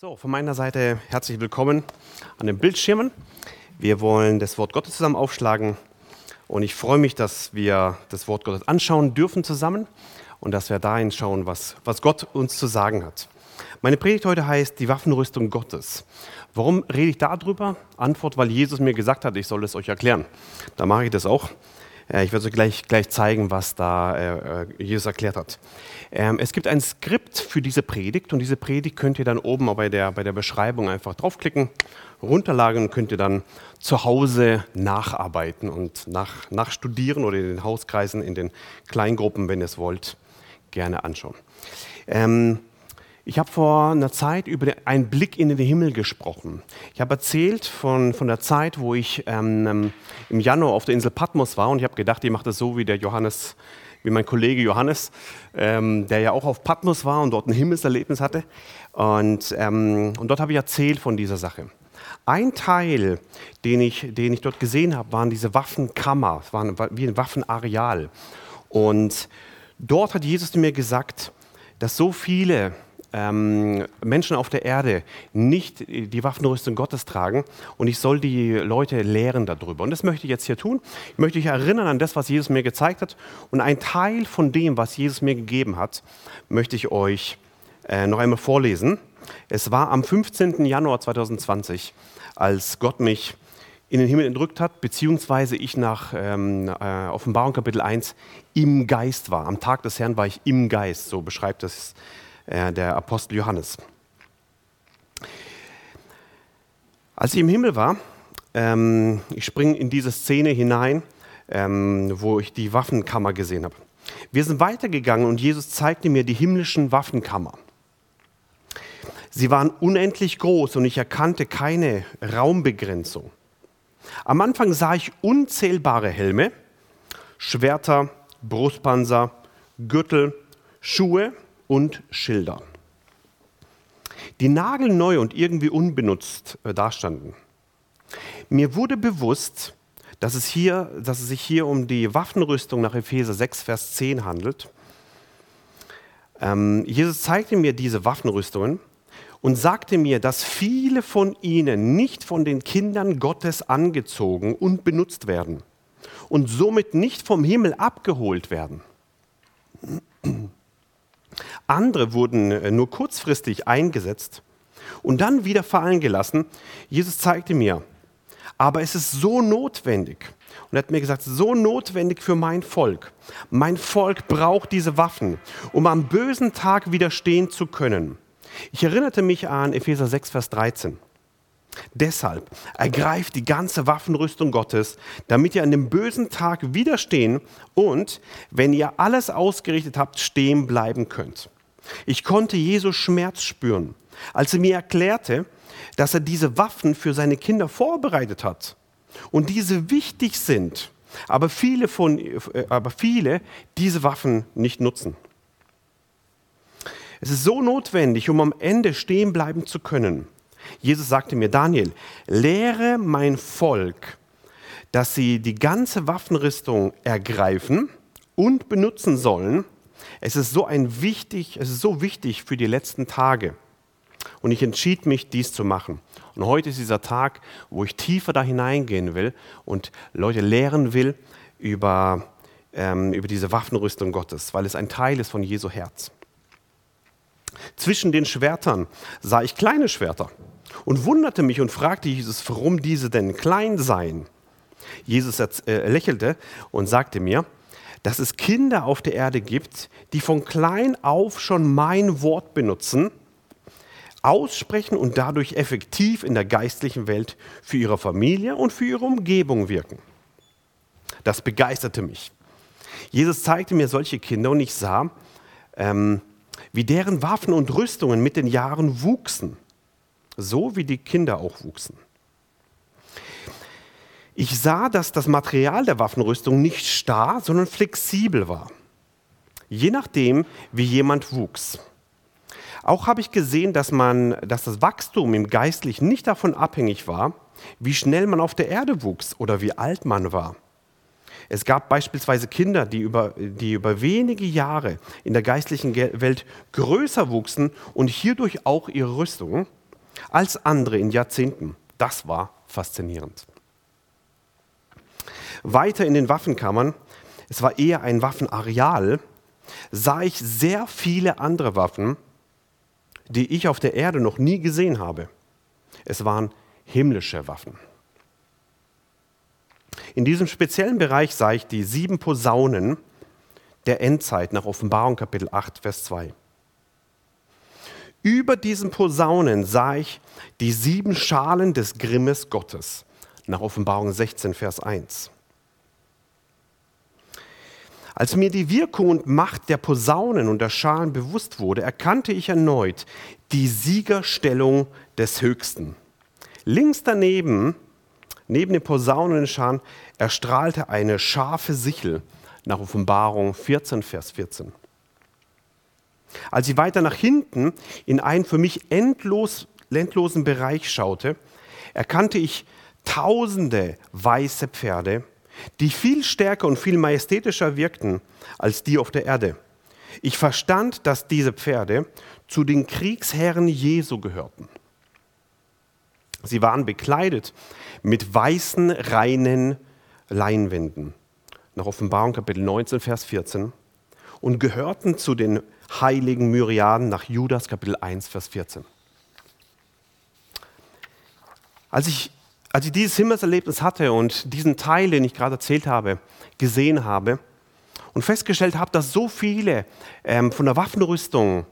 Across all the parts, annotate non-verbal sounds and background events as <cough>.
So, von meiner Seite herzlich willkommen an den Bildschirmen. Wir wollen das Wort Gottes zusammen aufschlagen und ich freue mich, dass wir das Wort Gottes anschauen dürfen zusammen und dass wir dahin schauen, was, was Gott uns zu sagen hat. Meine Predigt heute heißt die Waffenrüstung Gottes. Warum rede ich darüber? Antwort, weil Jesus mir gesagt hat, ich soll es euch erklären. Da mache ich das auch. Äh, ich werde euch gleich, gleich zeigen, was da äh, äh, Jesus erklärt hat. Ähm, es gibt ein Skript für diese Predigt und diese Predigt könnt ihr dann oben bei der, bei der Beschreibung einfach draufklicken, runterladen und könnt ihr dann zu Hause nacharbeiten und nach, nachstudieren oder in den Hauskreisen, in den Kleingruppen, wenn ihr es wollt, gerne anschauen. Ähm, ich habe vor einer Zeit über einen Blick in den Himmel gesprochen. Ich habe erzählt von, von der Zeit, wo ich ähm, im Januar auf der Insel Patmos war und ich habe gedacht, ich mache das so wie der Johannes, wie mein Kollege Johannes, ähm, der ja auch auf Patmos war und dort ein Himmelserlebnis hatte. Und, ähm, und dort habe ich erzählt von dieser Sache. Ein Teil, den ich, den ich dort gesehen habe, waren diese Waffenkammer, es war wie ein Waffenareal. Und dort hat Jesus mir gesagt, dass so viele ähm, Menschen auf der Erde nicht die Waffenrüstung Gottes tragen und ich soll die Leute lehren darüber. Und das möchte ich jetzt hier tun. Ich möchte dich erinnern an das, was Jesus mir gezeigt hat und ein Teil von dem, was Jesus mir gegeben hat, möchte ich euch äh, noch einmal vorlesen. Es war am 15. Januar 2020, als Gott mich in den Himmel entrückt hat, beziehungsweise ich nach ähm, äh, Offenbarung Kapitel 1 im Geist war. Am Tag des Herrn war ich im Geist, so beschreibt das äh, der Apostel Johannes. Als ich im Himmel war, ähm, ich springe in diese Szene hinein, ähm, wo ich die Waffenkammer gesehen habe. Wir sind weitergegangen und Jesus zeigte mir die himmlischen Waffenkammer. Sie waren unendlich groß und ich erkannte keine Raumbegrenzung. Am Anfang sah ich unzählbare Helme, Schwerter, Brustpanzer, Gürtel, Schuhe und Schilder, die nagelneu und irgendwie unbenutzt äh, dastanden. Mir wurde bewusst, dass es, hier, dass es sich hier um die Waffenrüstung nach Epheser 6, Vers 10 handelt. Ähm, Jesus zeigte mir diese Waffenrüstungen und sagte mir, dass viele von ihnen nicht von den Kindern Gottes angezogen und benutzt werden und somit nicht vom Himmel abgeholt werden. Andere wurden äh, nur kurzfristig eingesetzt und dann wieder fallen gelassen. Jesus zeigte mir, aber es ist so notwendig. Und er hat mir gesagt, so notwendig für mein Volk. Mein Volk braucht diese Waffen, um am bösen Tag widerstehen zu können. Ich erinnerte mich an Epheser 6, Vers 13. Deshalb ergreift die ganze Waffenrüstung Gottes, damit ihr an dem bösen Tag widerstehen und, wenn ihr alles ausgerichtet habt, stehen bleiben könnt. Ich konnte Jesus Schmerz spüren, als er mir erklärte, dass er diese Waffen für seine Kinder vorbereitet hat und diese wichtig sind, aber viele, von, äh, aber viele diese Waffen nicht nutzen. Es ist so notwendig, um am Ende stehen bleiben zu können. Jesus sagte mir, Daniel, lehre mein Volk, dass sie die ganze Waffenrüstung ergreifen und benutzen sollen. Es ist so ein wichtig, es ist so wichtig für die letzten Tage. Und ich entschied mich, dies zu machen. Und heute ist dieser Tag, wo ich tiefer da hineingehen will und Leute lehren will über, ähm, über diese Waffenrüstung Gottes, weil es ein Teil ist von Jesu Herz. Zwischen den Schwertern sah ich kleine Schwerter und wunderte mich und fragte Jesus, warum diese denn klein seien. Jesus äh, lächelte und sagte mir, dass es Kinder auf der Erde gibt, die von klein auf schon mein Wort benutzen, aussprechen und dadurch effektiv in der geistlichen Welt für ihre Familie und für ihre Umgebung wirken. Das begeisterte mich. Jesus zeigte mir solche Kinder und ich sah, ähm, wie deren Waffen und Rüstungen mit den Jahren wuchsen so wie die Kinder auch wuchsen. Ich sah, dass das Material der Waffenrüstung nicht starr, sondern flexibel war, je nachdem, wie jemand wuchs. Auch habe ich gesehen, dass, man, dass das Wachstum im Geistlichen nicht davon abhängig war, wie schnell man auf der Erde wuchs oder wie alt man war. Es gab beispielsweise Kinder, die über, die über wenige Jahre in der geistlichen Welt größer wuchsen und hierdurch auch ihre Rüstung als andere in Jahrzehnten. Das war faszinierend. Weiter in den Waffenkammern, es war eher ein Waffenareal, sah ich sehr viele andere Waffen, die ich auf der Erde noch nie gesehen habe. Es waren himmlische Waffen. In diesem speziellen Bereich sah ich die sieben Posaunen der Endzeit nach Offenbarung Kapitel 8, Vers 2. Über diesen Posaunen sah ich die sieben Schalen des Grimmes Gottes nach Offenbarung 16, Vers 1. Als mir die Wirkung und Macht der Posaunen und der Schalen bewusst wurde, erkannte ich erneut die Siegerstellung des Höchsten. Links daneben, neben den Posaunen und den Schalen, erstrahlte eine scharfe Sichel nach Offenbarung 14, Vers 14. Als ich weiter nach hinten in einen für mich endlos, endlosen Bereich schaute, erkannte ich tausende weiße Pferde, die viel stärker und viel majestätischer wirkten als die auf der Erde. Ich verstand, dass diese Pferde zu den Kriegsherren Jesu gehörten. Sie waren bekleidet mit weißen, reinen Leinwänden. Nach Offenbarung Kapitel 19, Vers 14. Und gehörten zu den heiligen Myriaden nach Judas Kapitel 1, Vers 14. Als ich als ich dieses Himmelserlebnis hatte und diesen Teil, den ich gerade erzählt habe, gesehen habe und festgestellt habe, dass so viele ähm, von der Waffenrüstung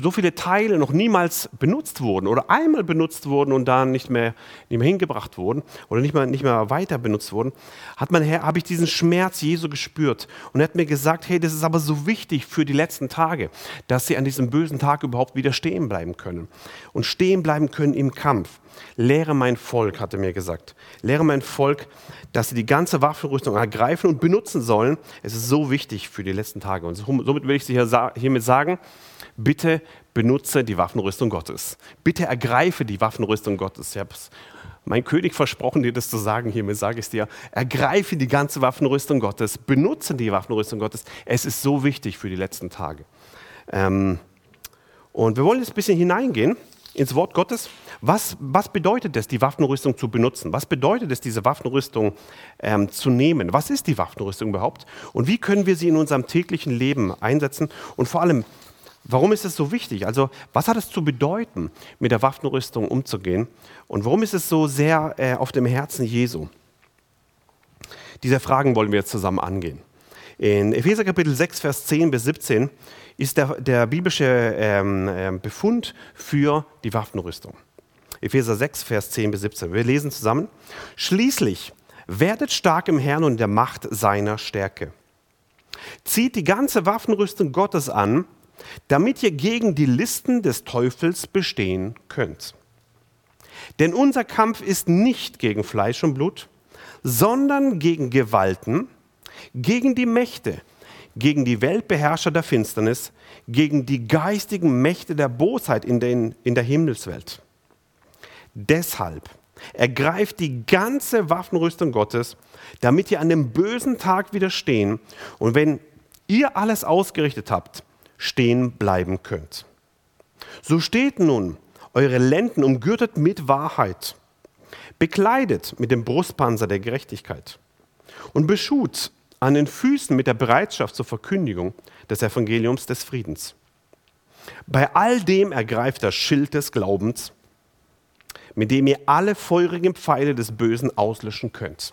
so viele Teile noch niemals benutzt wurden oder einmal benutzt wurden und dann nicht mehr, nicht mehr hingebracht wurden oder nicht mehr, nicht mehr weiter benutzt wurden, hat Herr, habe ich diesen Schmerz Jesu gespürt und er hat mir gesagt, hey, das ist aber so wichtig für die letzten Tage, dass sie an diesem bösen Tag überhaupt wieder stehen bleiben können und stehen bleiben können im Kampf. Lehre mein Volk, hat er mir gesagt. Lehre mein Volk, dass sie die ganze Waffenrüstung ergreifen und benutzen sollen. Es ist so wichtig für die letzten Tage. Und somit will ich Sie hiermit sagen, bitte benutze die Waffenrüstung Gottes. Bitte ergreife die Waffenrüstung Gottes. Ich habe mein König versprochen, dir das zu sagen. Hiermit sage ich es dir. Ergreife die ganze Waffenrüstung Gottes. Benutze die Waffenrüstung Gottes. Es ist so wichtig für die letzten Tage. Ähm, und wir wollen jetzt ein bisschen hineingehen ins Wort Gottes. Was, was bedeutet es, die Waffenrüstung zu benutzen? Was bedeutet es, diese Waffenrüstung ähm, zu nehmen? Was ist die Waffenrüstung überhaupt? Und wie können wir sie in unserem täglichen Leben einsetzen? Und vor allem, Warum ist es so wichtig? Also, was hat es zu bedeuten, mit der Waffenrüstung umzugehen? Und warum ist es so sehr äh, auf dem Herzen Jesu? Diese Fragen wollen wir jetzt zusammen angehen. In Epheser Kapitel 6, Vers 10 bis 17 ist der, der biblische ähm, ähm, Befund für die Waffenrüstung. Epheser 6, Vers 10 bis 17. Wir lesen zusammen. Schließlich werdet stark im Herrn und der Macht seiner Stärke. Zieht die ganze Waffenrüstung Gottes an, damit ihr gegen die Listen des Teufels bestehen könnt. Denn unser Kampf ist nicht gegen Fleisch und Blut, sondern gegen Gewalten, gegen die Mächte, gegen die Weltbeherrscher der Finsternis, gegen die geistigen Mächte der Bosheit in, den, in der Himmelswelt. Deshalb ergreift die ganze Waffenrüstung Gottes, damit ihr an dem bösen Tag widerstehen und wenn ihr alles ausgerichtet habt, stehen bleiben könnt. So steht nun eure Lenden umgürtet mit Wahrheit, bekleidet mit dem Brustpanzer der Gerechtigkeit und beschut an den Füßen mit der Bereitschaft zur Verkündigung des Evangeliums des Friedens. Bei all dem ergreift das Schild des Glaubens, mit dem ihr alle feurigen Pfeile des Bösen auslöschen könnt.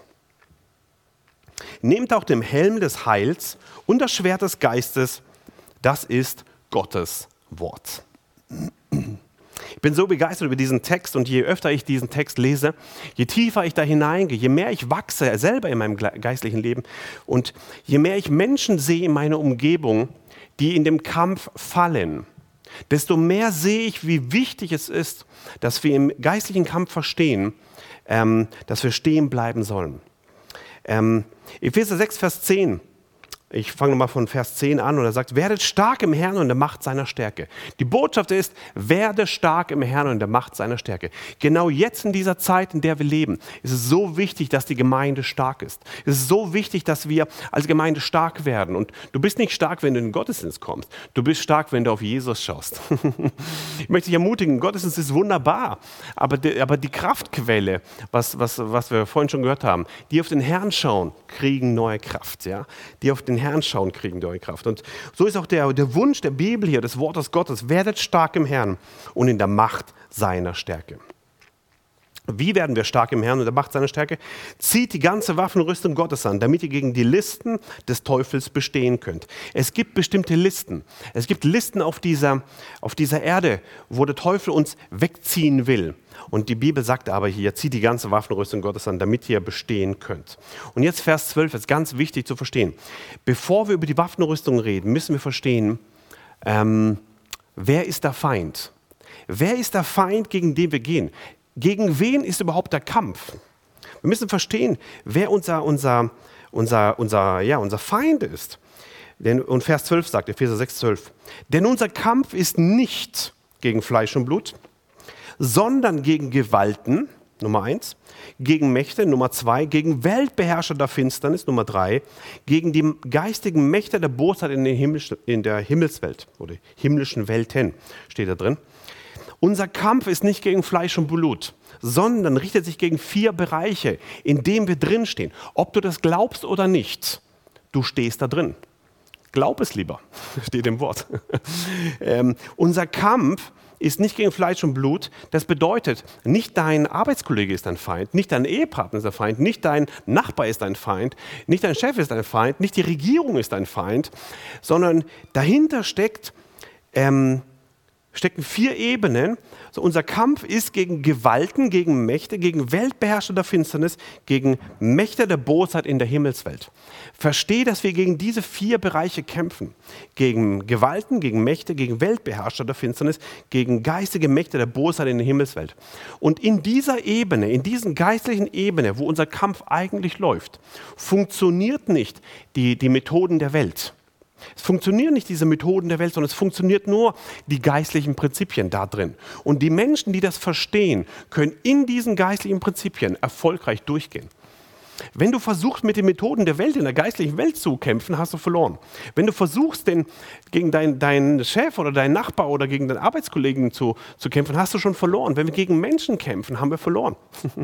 Nehmt auch den Helm des Heils und das Schwert des Geistes, das ist Gottes Wort. Ich bin so begeistert über diesen Text und je öfter ich diesen Text lese, je tiefer ich da hineingehe, je mehr ich wachse selber in meinem geistlichen Leben und je mehr ich Menschen sehe in meiner Umgebung, die in dem Kampf fallen, desto mehr sehe ich, wie wichtig es ist, dass wir im geistlichen Kampf verstehen, ähm, dass wir stehen bleiben sollen. Ähm, Epheser 6, Vers 10 Ich fange nochmal von Vers 10 an und er sagt, werdet stark im Herrn und der Macht seiner Stärke. Die Botschaft ist, werde stark im Herrn und der Macht seiner Stärke. Genau jetzt in dieser Zeit, in der wir leben, ist es so wichtig, dass die Gemeinde stark ist. Es ist so wichtig, dass wir als Gemeinde stark werden. Und du bist nicht stark, wenn du in den Gottesdienst kommst. Du bist stark, wenn du auf Jesus schaust. <laughs> ich möchte dich ermutigen, Gottesdienst ist wunderbar, aber die, aber die Kraftquelle, was, was, was wir vorhin schon gehört haben, die auf den Herrn schauen, kriegen neue Kraft. Ja? Die auf den Herrn schauen, kriegen neue Kraft. Und so ist auch der, der Wunsch der Bibel hier, des Wortes Gottes, werdet stark im Herrn und in der Macht seiner Stärke. Wie werden wir stark im Herrn und der Macht seiner Stärke? Zieht die ganze Waffenrüstung Gottes an, damit ihr gegen die Listen des Teufels bestehen könnt. Es gibt bestimmte Listen. Es gibt Listen auf dieser, auf dieser Erde, wo der Teufel uns wegziehen will. Und die Bibel sagt aber hier, zieht die ganze Waffenrüstung Gottes an, damit ihr bestehen könnt. Und jetzt Vers 12 ist ganz wichtig zu verstehen. Bevor wir über die Waffenrüstung reden, müssen wir verstehen, ähm, wer ist der Feind? Wer ist der Feind, gegen den wir gehen? Gegen wen ist überhaupt der Kampf? Wir müssen verstehen, wer unser, unser, unser, unser, ja, unser Feind ist. Denn, und Vers 12 sagt, Epheser 6, 12. Denn unser Kampf ist nicht gegen Fleisch und Blut, sondern gegen Gewalten, Nummer eins, gegen Mächte, Nummer zwei, gegen Weltbeherrscher der Finsternis, Nummer drei, gegen die geistigen Mächte der Bosheit in, in der Himmelswelt oder himmlischen Welten, steht da drin. Unser Kampf ist nicht gegen Fleisch und Blut, sondern richtet sich gegen vier Bereiche, in denen wir drinstehen. Ob du das glaubst oder nicht, du stehst da drin. Glaub es lieber, <laughs> steht im Wort. <laughs> ähm, unser Kampf ist nicht gegen Fleisch und Blut. Das bedeutet, nicht dein Arbeitskollege ist dein Feind, nicht dein Ehepartner ist dein Feind, nicht dein Nachbar ist dein Feind, nicht dein Chef ist dein Feind, nicht die Regierung ist dein Feind, sondern dahinter steckt ähm, stecken vier Ebenen. So, unser Kampf ist gegen Gewalten, gegen Mächte, gegen Weltbeherrscher der Finsternis, gegen Mächte der Bosheit in der Himmelswelt. Verstehe, dass wir gegen diese vier Bereiche kämpfen. Gegen Gewalten, gegen Mächte, gegen Weltbeherrscher der Finsternis, gegen geistige Mächte der Bosheit in der Himmelswelt. Und in dieser Ebene, in diesen geistlichen Ebene, wo unser Kampf eigentlich läuft, funktioniert nicht die, die Methoden der Welt es funktionieren nicht diese Methoden der Welt, sondern es funktioniert nur die geistlichen Prinzipien da drin. Und die Menschen, die das verstehen, können in diesen geistlichen Prinzipien erfolgreich durchgehen. Wenn du versuchst, mit den Methoden der Welt, in der geistlichen Welt zu kämpfen, hast du verloren. Wenn du versuchst, den, gegen deinen dein Chef oder deinen Nachbar oder gegen deinen Arbeitskollegen zu, zu kämpfen, hast du schon verloren. Wenn wir gegen Menschen kämpfen, haben wir verloren. <laughs>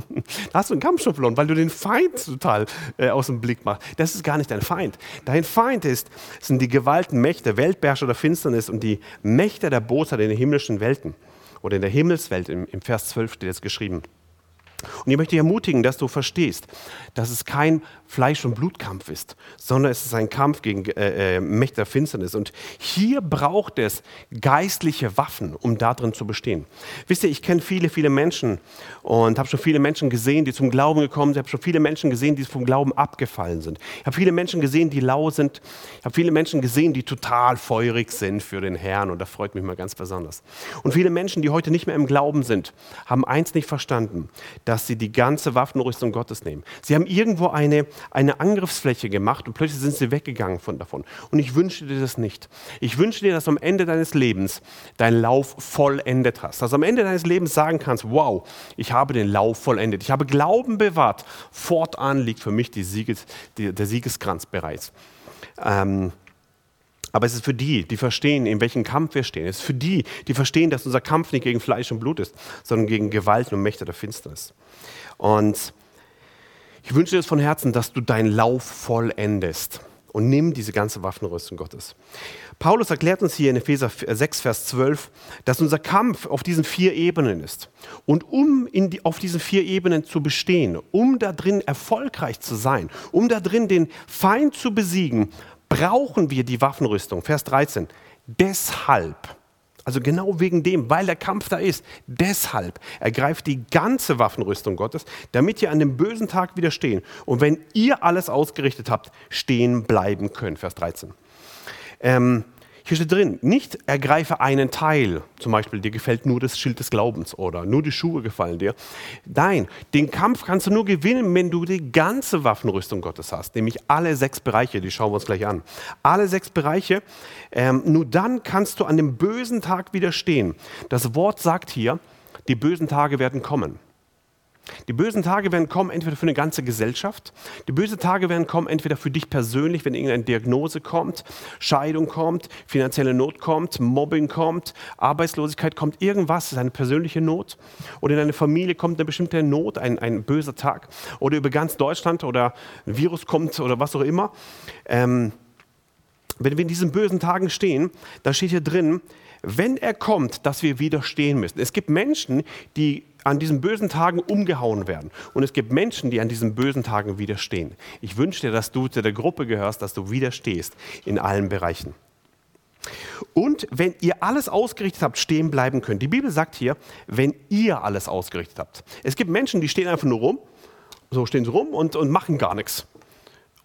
da hast du den Kampf schon verloren, weil du den Feind total äh, aus dem Blick machst. Das ist gar nicht dein Feind. Dein Feind ist, sind die Gewalten, Mächte, Weltbeherrscher der Finsternis und die Mächte der Bosheit in den himmlischen Welten. Oder in der Himmelswelt, im, im Vers 12 steht es geschrieben. Und ich möchte dich ermutigen, dass du verstehst, dass es kein Fleisch- und Blutkampf ist, sondern es ist ein Kampf gegen äh, äh, Mächte der Finsternis. Und hier braucht es geistliche Waffen, um darin zu bestehen. Wisst ihr, ich kenne viele, viele Menschen und habe schon viele Menschen gesehen, die zum Glauben gekommen sind. Ich habe schon viele Menschen gesehen, die vom Glauben abgefallen sind. Ich habe viele Menschen gesehen, die lau sind. Ich habe viele Menschen gesehen, die total feurig sind für den Herrn. Und das freut mich mal ganz besonders. Und viele Menschen, die heute nicht mehr im Glauben sind, haben eins nicht verstanden, dass sie die ganze Waffenrüstung Gottes nehmen. Sie haben irgendwo eine eine Angriffsfläche gemacht und plötzlich sind sie weggegangen von davon. Und ich wünsche dir das nicht. Ich wünsche dir, dass du am Ende deines Lebens deinen Lauf vollendet hast. Dass du am Ende deines Lebens sagen kannst, wow, ich habe den Lauf vollendet. Ich habe Glauben bewahrt. Fortan liegt für mich Sieges, die, der Siegeskranz bereits. Ähm, aber es ist für die, die verstehen, in welchem Kampf wir stehen. Es ist für die, die verstehen, dass unser Kampf nicht gegen Fleisch und Blut ist, sondern gegen Gewalt und Mächte der Finsternis. Und ich wünsche dir von Herzen, dass du deinen Lauf vollendest und nimm diese ganze Waffenrüstung Gottes. Paulus erklärt uns hier in Epheser 6, Vers 12, dass unser Kampf auf diesen vier Ebenen ist. Und um die, auf diesen vier Ebenen zu bestehen, um da drin erfolgreich zu sein, um da drin den Feind zu besiegen, brauchen wir die Waffenrüstung. Vers 13. Deshalb also genau wegen dem, weil der Kampf da ist. Deshalb ergreift die ganze Waffenrüstung Gottes, damit ihr an dem bösen Tag widerstehen. Und wenn ihr alles ausgerichtet habt, stehen bleiben könnt. Vers 13. Ähm, Hier steht drin, nicht ergreife einen Teil, zum Beispiel dir gefällt nur das Schild des Glaubens oder nur die Schuhe gefallen dir. Nein, den Kampf kannst du nur gewinnen, wenn du die ganze Waffenrüstung Gottes hast, nämlich alle sechs Bereiche, die schauen wir uns gleich an. Alle sechs Bereiche, ähm, nur dann kannst du an dem bösen Tag widerstehen. Das Wort sagt hier, die bösen Tage werden kommen. Die bösen Tage werden kommen entweder für eine ganze Gesellschaft, die bösen Tage werden kommen entweder für dich persönlich, wenn irgendeine Diagnose kommt, Scheidung kommt, finanzielle Not kommt, Mobbing kommt, Arbeitslosigkeit kommt, irgendwas ist eine persönliche Not. Oder in deine Familie kommt eine bestimmte Not, ein, ein böser Tag. Oder über ganz Deutschland oder ein Virus kommt oder was auch immer. Ähm, wenn wir in diesen bösen Tagen stehen, da steht hier drin, wenn er kommt, dass wir widerstehen müssen. Es gibt Menschen, die an diesen bösen Tagen umgehauen werden. Und es gibt Menschen, die an diesen bösen Tagen widerstehen. Ich wünsche dir, dass du zu der Gruppe gehörst, dass du widerstehst in allen Bereichen. Und wenn ihr alles ausgerichtet habt, stehen bleiben könnt. Die Bibel sagt hier, wenn ihr alles ausgerichtet habt. Es gibt Menschen, die stehen einfach nur rum, so stehen sie rum und, und machen gar nichts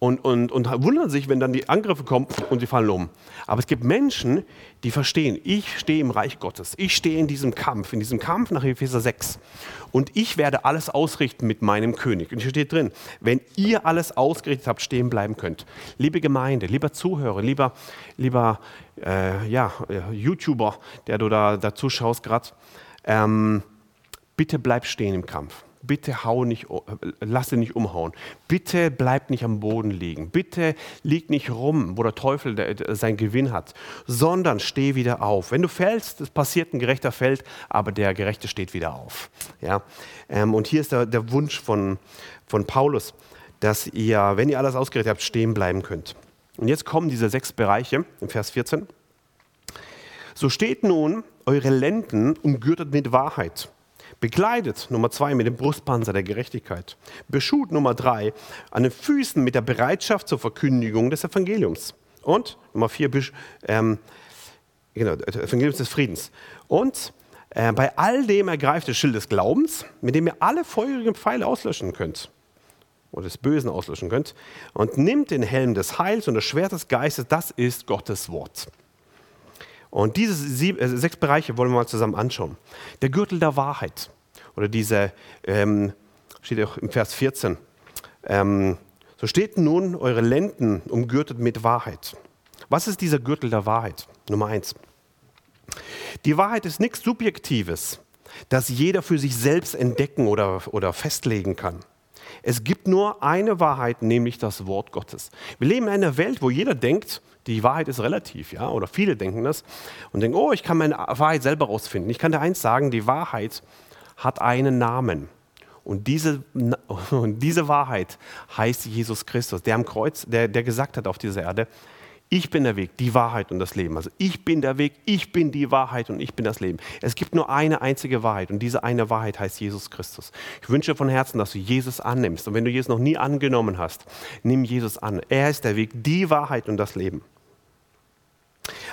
und, und, und wundern sich, wenn dann die Angriffe kommen und sie fallen um. Aber es gibt Menschen, die verstehen, ich stehe im Reich Gottes, ich stehe in diesem Kampf, in diesem Kampf nach Epheser 6 und ich werde alles ausrichten mit meinem König. Und hier steht drin, wenn ihr alles ausgerichtet habt, stehen bleiben könnt. Liebe Gemeinde, lieber Zuhörer, lieber, lieber äh, ja, äh, YouTuber, der du da, da zuschaust gerade, ähm, bitte bleib stehen im Kampf bitte hau nicht, lass dich nicht umhauen. Bitte bleib nicht am Boden liegen. Bitte lieg nicht rum, wo der Teufel der seinen Gewinn hat, sondern steh wieder auf. Wenn du fällst, es passiert ein Gerechter fällt, aber der Gerechte steht wieder auf. Ja? Ähm, und hier ist der, der Wunsch von, von Paulus, dass ihr, wenn ihr alles ausgerichtet habt, stehen bleiben könnt. Und jetzt kommen diese sechs Bereiche im Vers 14. So steht nun eure Lenden umgürtet mit Wahrheit Bekleidet, Nummer zwei, mit dem Brustpanzer der Gerechtigkeit. Beschut, Nummer drei, an den Füßen mit der Bereitschaft zur Verkündigung des Evangeliums. Und Nummer vier, ähm, genau, Evangeliums des Friedens. Und äh, bei all dem ergreift das Schild des Glaubens, mit dem ihr alle feurigen Pfeile auslöschen könnt oder des Bösen auslöschen könnt, und nimmt den Helm des Heils und das Schwert des Geistes, das ist Gottes Wort. Und diese sieben, äh, sechs Bereiche wollen wir mal zusammen anschauen. Der Gürtel der Wahrheit oder diese, ähm, steht auch im Vers 14, ähm, so steht nun eure Lenden umgürtet mit Wahrheit. Was ist dieser Gürtel der Wahrheit? Nummer eins. Die Wahrheit ist nichts Subjektives, das jeder für sich selbst entdecken oder, oder festlegen kann. Es gibt nur eine Wahrheit, nämlich das Wort Gottes. Wir leben in einer Welt, wo jeder denkt, die Wahrheit ist relativ, ja, oder viele denken das und denken, oh, ich kann meine Wahrheit selber rausfinden. Ich kann dir eins sagen, die Wahrheit hat einen Namen. Und diese, <laughs> und diese Wahrheit heißt Jesus Christus, der am Kreuz, der, der gesagt hat auf dieser Erde, ich bin der Weg, die Wahrheit und das Leben. Also ich bin der Weg, ich bin die Wahrheit und ich bin das Leben. Es gibt nur eine einzige Wahrheit und diese eine Wahrheit heißt Jesus Christus. Ich wünsche von Herzen, dass du Jesus annimmst. Und wenn du Jesus noch nie angenommen hast, nimm Jesus an. Er ist der Weg, die Wahrheit und das Leben.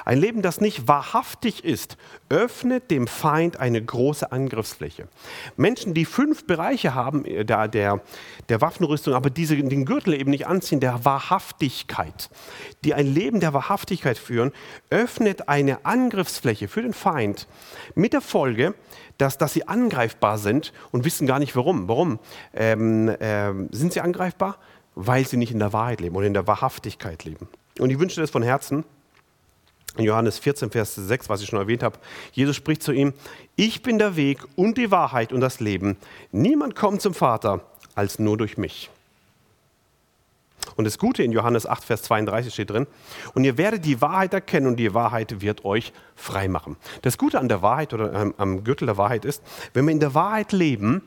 Ein Leben, das nicht wahrhaftig ist, öffnet dem Feind eine große Angriffsfläche. Menschen, die fünf Bereiche haben äh, der, der, der Waffenrüstung, aber diese, den Gürtel eben nicht anziehen, der Wahrhaftigkeit, die ein Leben der Wahrhaftigkeit führen, öffnet eine Angriffsfläche für den Feind mit der Folge, dass, dass sie angreifbar sind und wissen gar nicht warum. Warum ähm, ähm, sind sie angreifbar? Weil sie nicht in der Wahrheit leben oder in der Wahrhaftigkeit leben. Und ich wünsche das von Herzen, Johannes 14, Vers 6, was ich schon erwähnt habe, Jesus spricht zu ihm, ich bin der Weg und die Wahrheit und das Leben. Niemand kommt zum Vater als nur durch mich. Und das Gute in Johannes 8, Vers 32 steht drin, und ihr werdet die Wahrheit erkennen und die Wahrheit wird euch frei machen. Das Gute an der Wahrheit oder ähm, am Gürtel der Wahrheit ist, wenn wir in der Wahrheit leben,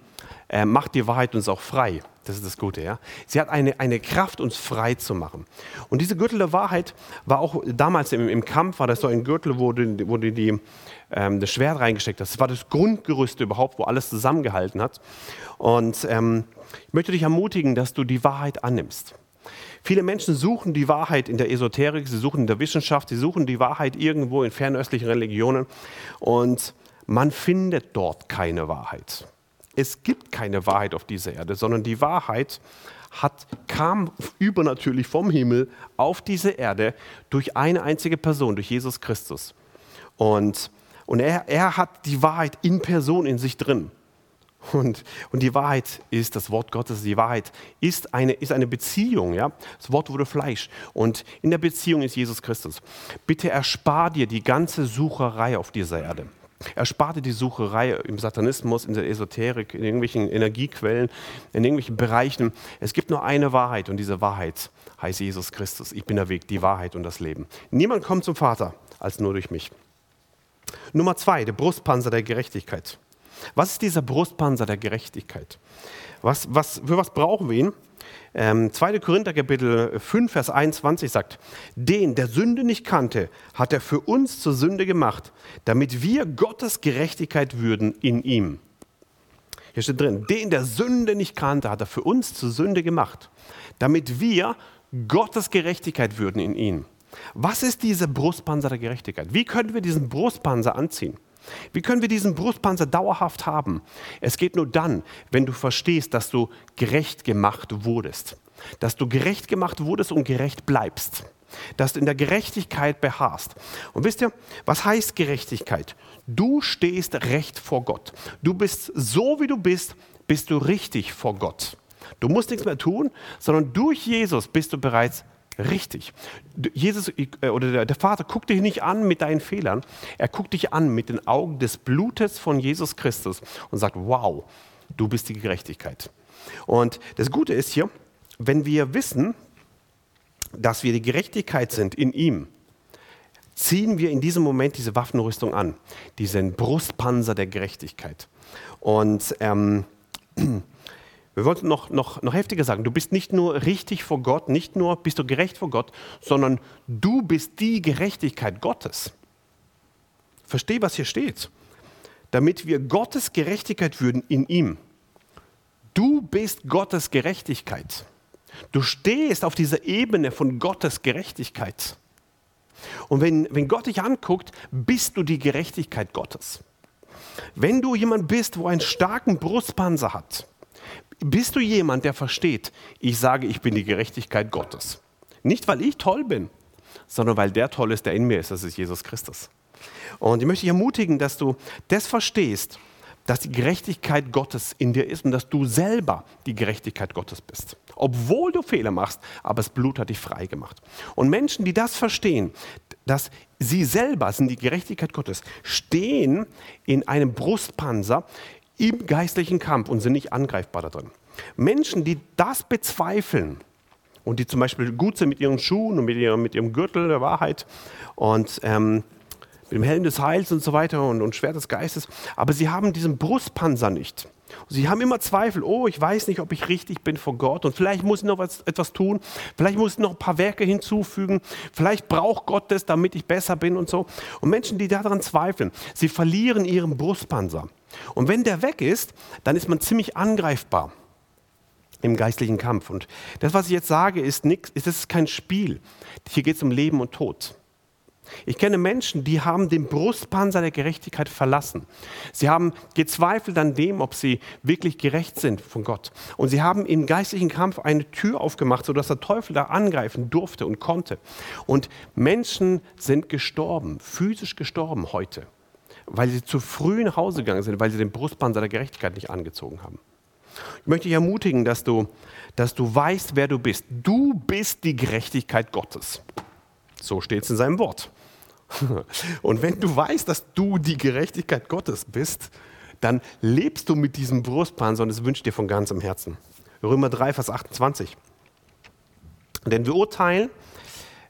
äh, macht die Wahrheit uns auch frei. Das ist das Gute, ja. Sie hat eine, eine Kraft, uns frei zu machen. Und diese Gürtel der Wahrheit war auch damals im, im Kampf, war das so ein Gürtel, wo du, wo du die, ähm, das Schwert reingesteckt hast. Das war das Grundgerüst überhaupt, wo alles zusammengehalten hat. Und ähm, ich möchte dich ermutigen, dass du die Wahrheit annimmst. Viele Menschen suchen die Wahrheit in der Esoterik, sie suchen in der Wissenschaft, sie suchen die Wahrheit irgendwo in fernöstlichen Religionen und man findet dort keine Wahrheit. Es gibt keine Wahrheit auf dieser Erde, sondern die Wahrheit hat, kam übernatürlich vom Himmel auf diese Erde durch eine einzige Person, durch Jesus Christus. Und, und er, er hat die Wahrheit in Person in sich drin. Und, und die Wahrheit ist das Wort Gottes. Die Wahrheit ist eine, ist eine Beziehung. Ja? Das Wort wurde Fleisch. Und in der Beziehung ist Jesus Christus. Bitte erspar dir die ganze Sucherei auf dieser Erde. Erspar dir die Sucherei im Satanismus, in der Esoterik, in irgendwelchen Energiequellen, in irgendwelchen Bereichen. Es gibt nur eine Wahrheit und diese Wahrheit heißt Jesus Christus. Ich bin der Weg, die Wahrheit und das Leben. Niemand kommt zum Vater als nur durch mich. Nummer zwei, der Brustpanzer der Gerechtigkeit. Was ist dieser Brustpanzer der Gerechtigkeit? Was, was, für was brauchen wir ihn? Ähm, 2. Korinther Kapitel 5, Vers 21 sagt, den, der Sünde nicht kannte, hat er für uns zur Sünde gemacht, damit wir Gottes Gerechtigkeit würden in ihm. Hier steht drin, den, der Sünde nicht kannte, hat er für uns zur Sünde gemacht, damit wir Gottes Gerechtigkeit würden in ihm. Was ist dieser Brustpanzer der Gerechtigkeit? Wie können wir diesen Brustpanzer anziehen? Wie können wir diesen Brustpanzer dauerhaft haben? Es geht nur dann, wenn du verstehst, dass du gerecht gemacht wurdest. Dass du gerecht gemacht wurdest und gerecht bleibst. Dass du in der Gerechtigkeit beharrst. Und wisst ihr, was heißt Gerechtigkeit? Du stehst recht vor Gott. Du bist so, wie du bist, bist du richtig vor Gott. Du musst nichts mehr tun, sondern durch Jesus bist du bereits richtig. Jesus äh, oder der Vater guckt dich nicht an mit deinen Fehlern, er guckt dich an mit den Augen des Blutes von Jesus Christus und sagt, wow, du bist die Gerechtigkeit. Und das Gute ist hier, wenn wir wissen, dass wir die Gerechtigkeit sind in ihm, ziehen wir in diesem Moment diese Waffenrüstung an, diesen Brustpanzer der Gerechtigkeit. Und ähm, wir wollten noch, noch, noch heftiger sagen, du bist nicht nur richtig vor Gott, nicht nur bist du gerecht vor Gott, sondern du bist die Gerechtigkeit Gottes. Versteh, was hier steht. Damit wir Gottes Gerechtigkeit würden in ihm. Du bist Gottes Gerechtigkeit. Du stehst auf dieser Ebene von Gottes Gerechtigkeit. Und wenn, wenn Gott dich anguckt, bist du die Gerechtigkeit Gottes. Wenn du jemand bist, wo einen starken Brustpanzer hat, bist du jemand, der versteht, ich sage, ich bin die Gerechtigkeit Gottes? Nicht, weil ich toll bin, sondern weil der toll ist, der in mir ist, das ist Jesus Christus. Und ich möchte dich ermutigen, dass du das verstehst, dass die Gerechtigkeit Gottes in dir ist und dass du selber die Gerechtigkeit Gottes bist. Obwohl du Fehler machst, aber das Blut hat dich frei gemacht. Und Menschen, die das verstehen, dass sie selber sind die Gerechtigkeit Gottes, stehen in einem Brustpanzer, im geistlichen Kampf und sind nicht angreifbar da drin. Menschen, die das bezweifeln und die zum Beispiel gut sind mit ihren Schuhen und mit ihrem, mit ihrem Gürtel der Wahrheit und ähm, mit dem Helm des Heils und so weiter und, und Schwert des Geistes, aber sie haben diesen Brustpanzer nicht. Sie haben immer Zweifel, oh, ich weiß nicht, ob ich richtig bin vor Gott und vielleicht muss ich noch was, etwas tun, vielleicht muss ich noch ein paar Werke hinzufügen, vielleicht braucht Gott das, damit ich besser bin und so. Und Menschen, die daran zweifeln, sie verlieren ihren Brustpanzer. Und wenn der weg ist, dann ist man ziemlich angreifbar im geistlichen Kampf. Und das, was ich jetzt sage, ist nichts, ist, ist kein Spiel. Hier geht es um Leben und Tod. Ich kenne Menschen, die haben den Brustpanzer der Gerechtigkeit verlassen. Sie haben gezweifelt an dem, ob sie wirklich gerecht sind von Gott. Und sie haben im geistlichen Kampf eine Tür aufgemacht, sodass der Teufel da angreifen durfte und konnte. Und Menschen sind gestorben, physisch gestorben heute weil sie zu früh nach Hause gegangen sind, weil sie den Brustpanzer der Gerechtigkeit nicht angezogen haben. Ich möchte dich ermutigen, dass du, dass du weißt, wer du bist. Du bist die Gerechtigkeit Gottes. So steht es in seinem Wort. <laughs> Und wenn du weißt, dass du die Gerechtigkeit Gottes bist, dann lebst du mit diesem Brustpanzer und das wünsche ich dir von ganzem Herzen. Römer 3, Vers 28. Denn wir urteilen,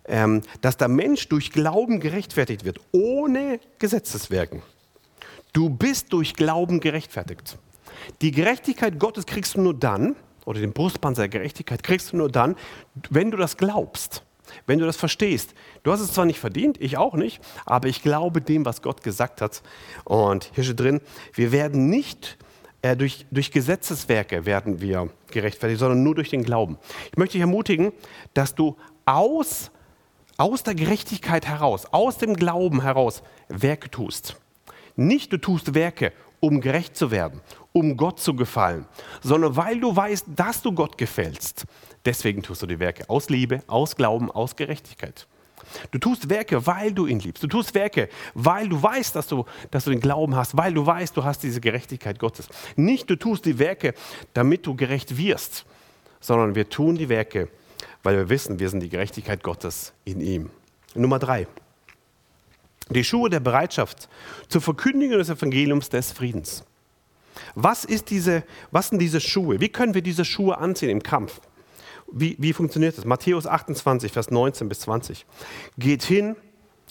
ähm, dass der Mensch durch Glauben gerechtfertigt wird, ohne Gesetzeswerken. Du bist durch Glauben gerechtfertigt. Die Gerechtigkeit Gottes kriegst du nur dann, oder den Brustpanzer der Gerechtigkeit kriegst du nur dann, wenn du das glaubst, wenn du das verstehst. Du hast es zwar nicht verdient, ich auch nicht, aber ich glaube dem, was Gott gesagt hat. Und hier steht drin, wir werden nicht äh, durch, durch Gesetzeswerke werden wir gerechtfertigt, sondern nur durch den Glauben. Ich möchte dich ermutigen, dass du aus aus der Gerechtigkeit heraus, aus dem Glauben heraus Werke tust. Nicht du tust Werke, um gerecht zu werden, um Gott zu gefallen, sondern weil du weißt, dass du Gott gefällst. Deswegen tust du die Werke aus Liebe, aus Glauben, aus Gerechtigkeit. Du tust Werke, weil du ihn liebst. Du tust Werke, weil du weißt, dass du, dass du den Glauben hast, weil du weißt, du hast diese Gerechtigkeit Gottes. Nicht du tust die Werke, damit du gerecht wirst, sondern wir tun die Werke, weil wir wissen, wir sind die Gerechtigkeit Gottes in ihm. Nummer drei. Die Schuhe der Bereitschaft zur Verkündigung des Evangeliums des Friedens. Was, ist diese, was sind diese Schuhe? Wie können wir diese Schuhe anziehen im Kampf? Wie, wie funktioniert das? Matthäus 28, Vers 19 bis 20. Geht hin,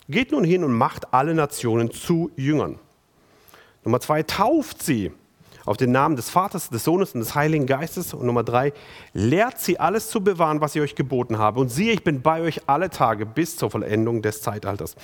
geht nun hin und macht alle Nationen zu Jüngern. Nummer zwei, tauft sie auf den Namen des Vaters, des Sohnes und des Heiligen Geistes. Und Nummer drei, lehrt sie alles zu bewahren, was ich euch geboten habe. Und siehe, ich bin bei euch alle Tage bis zur Vollendung des Zeitalters.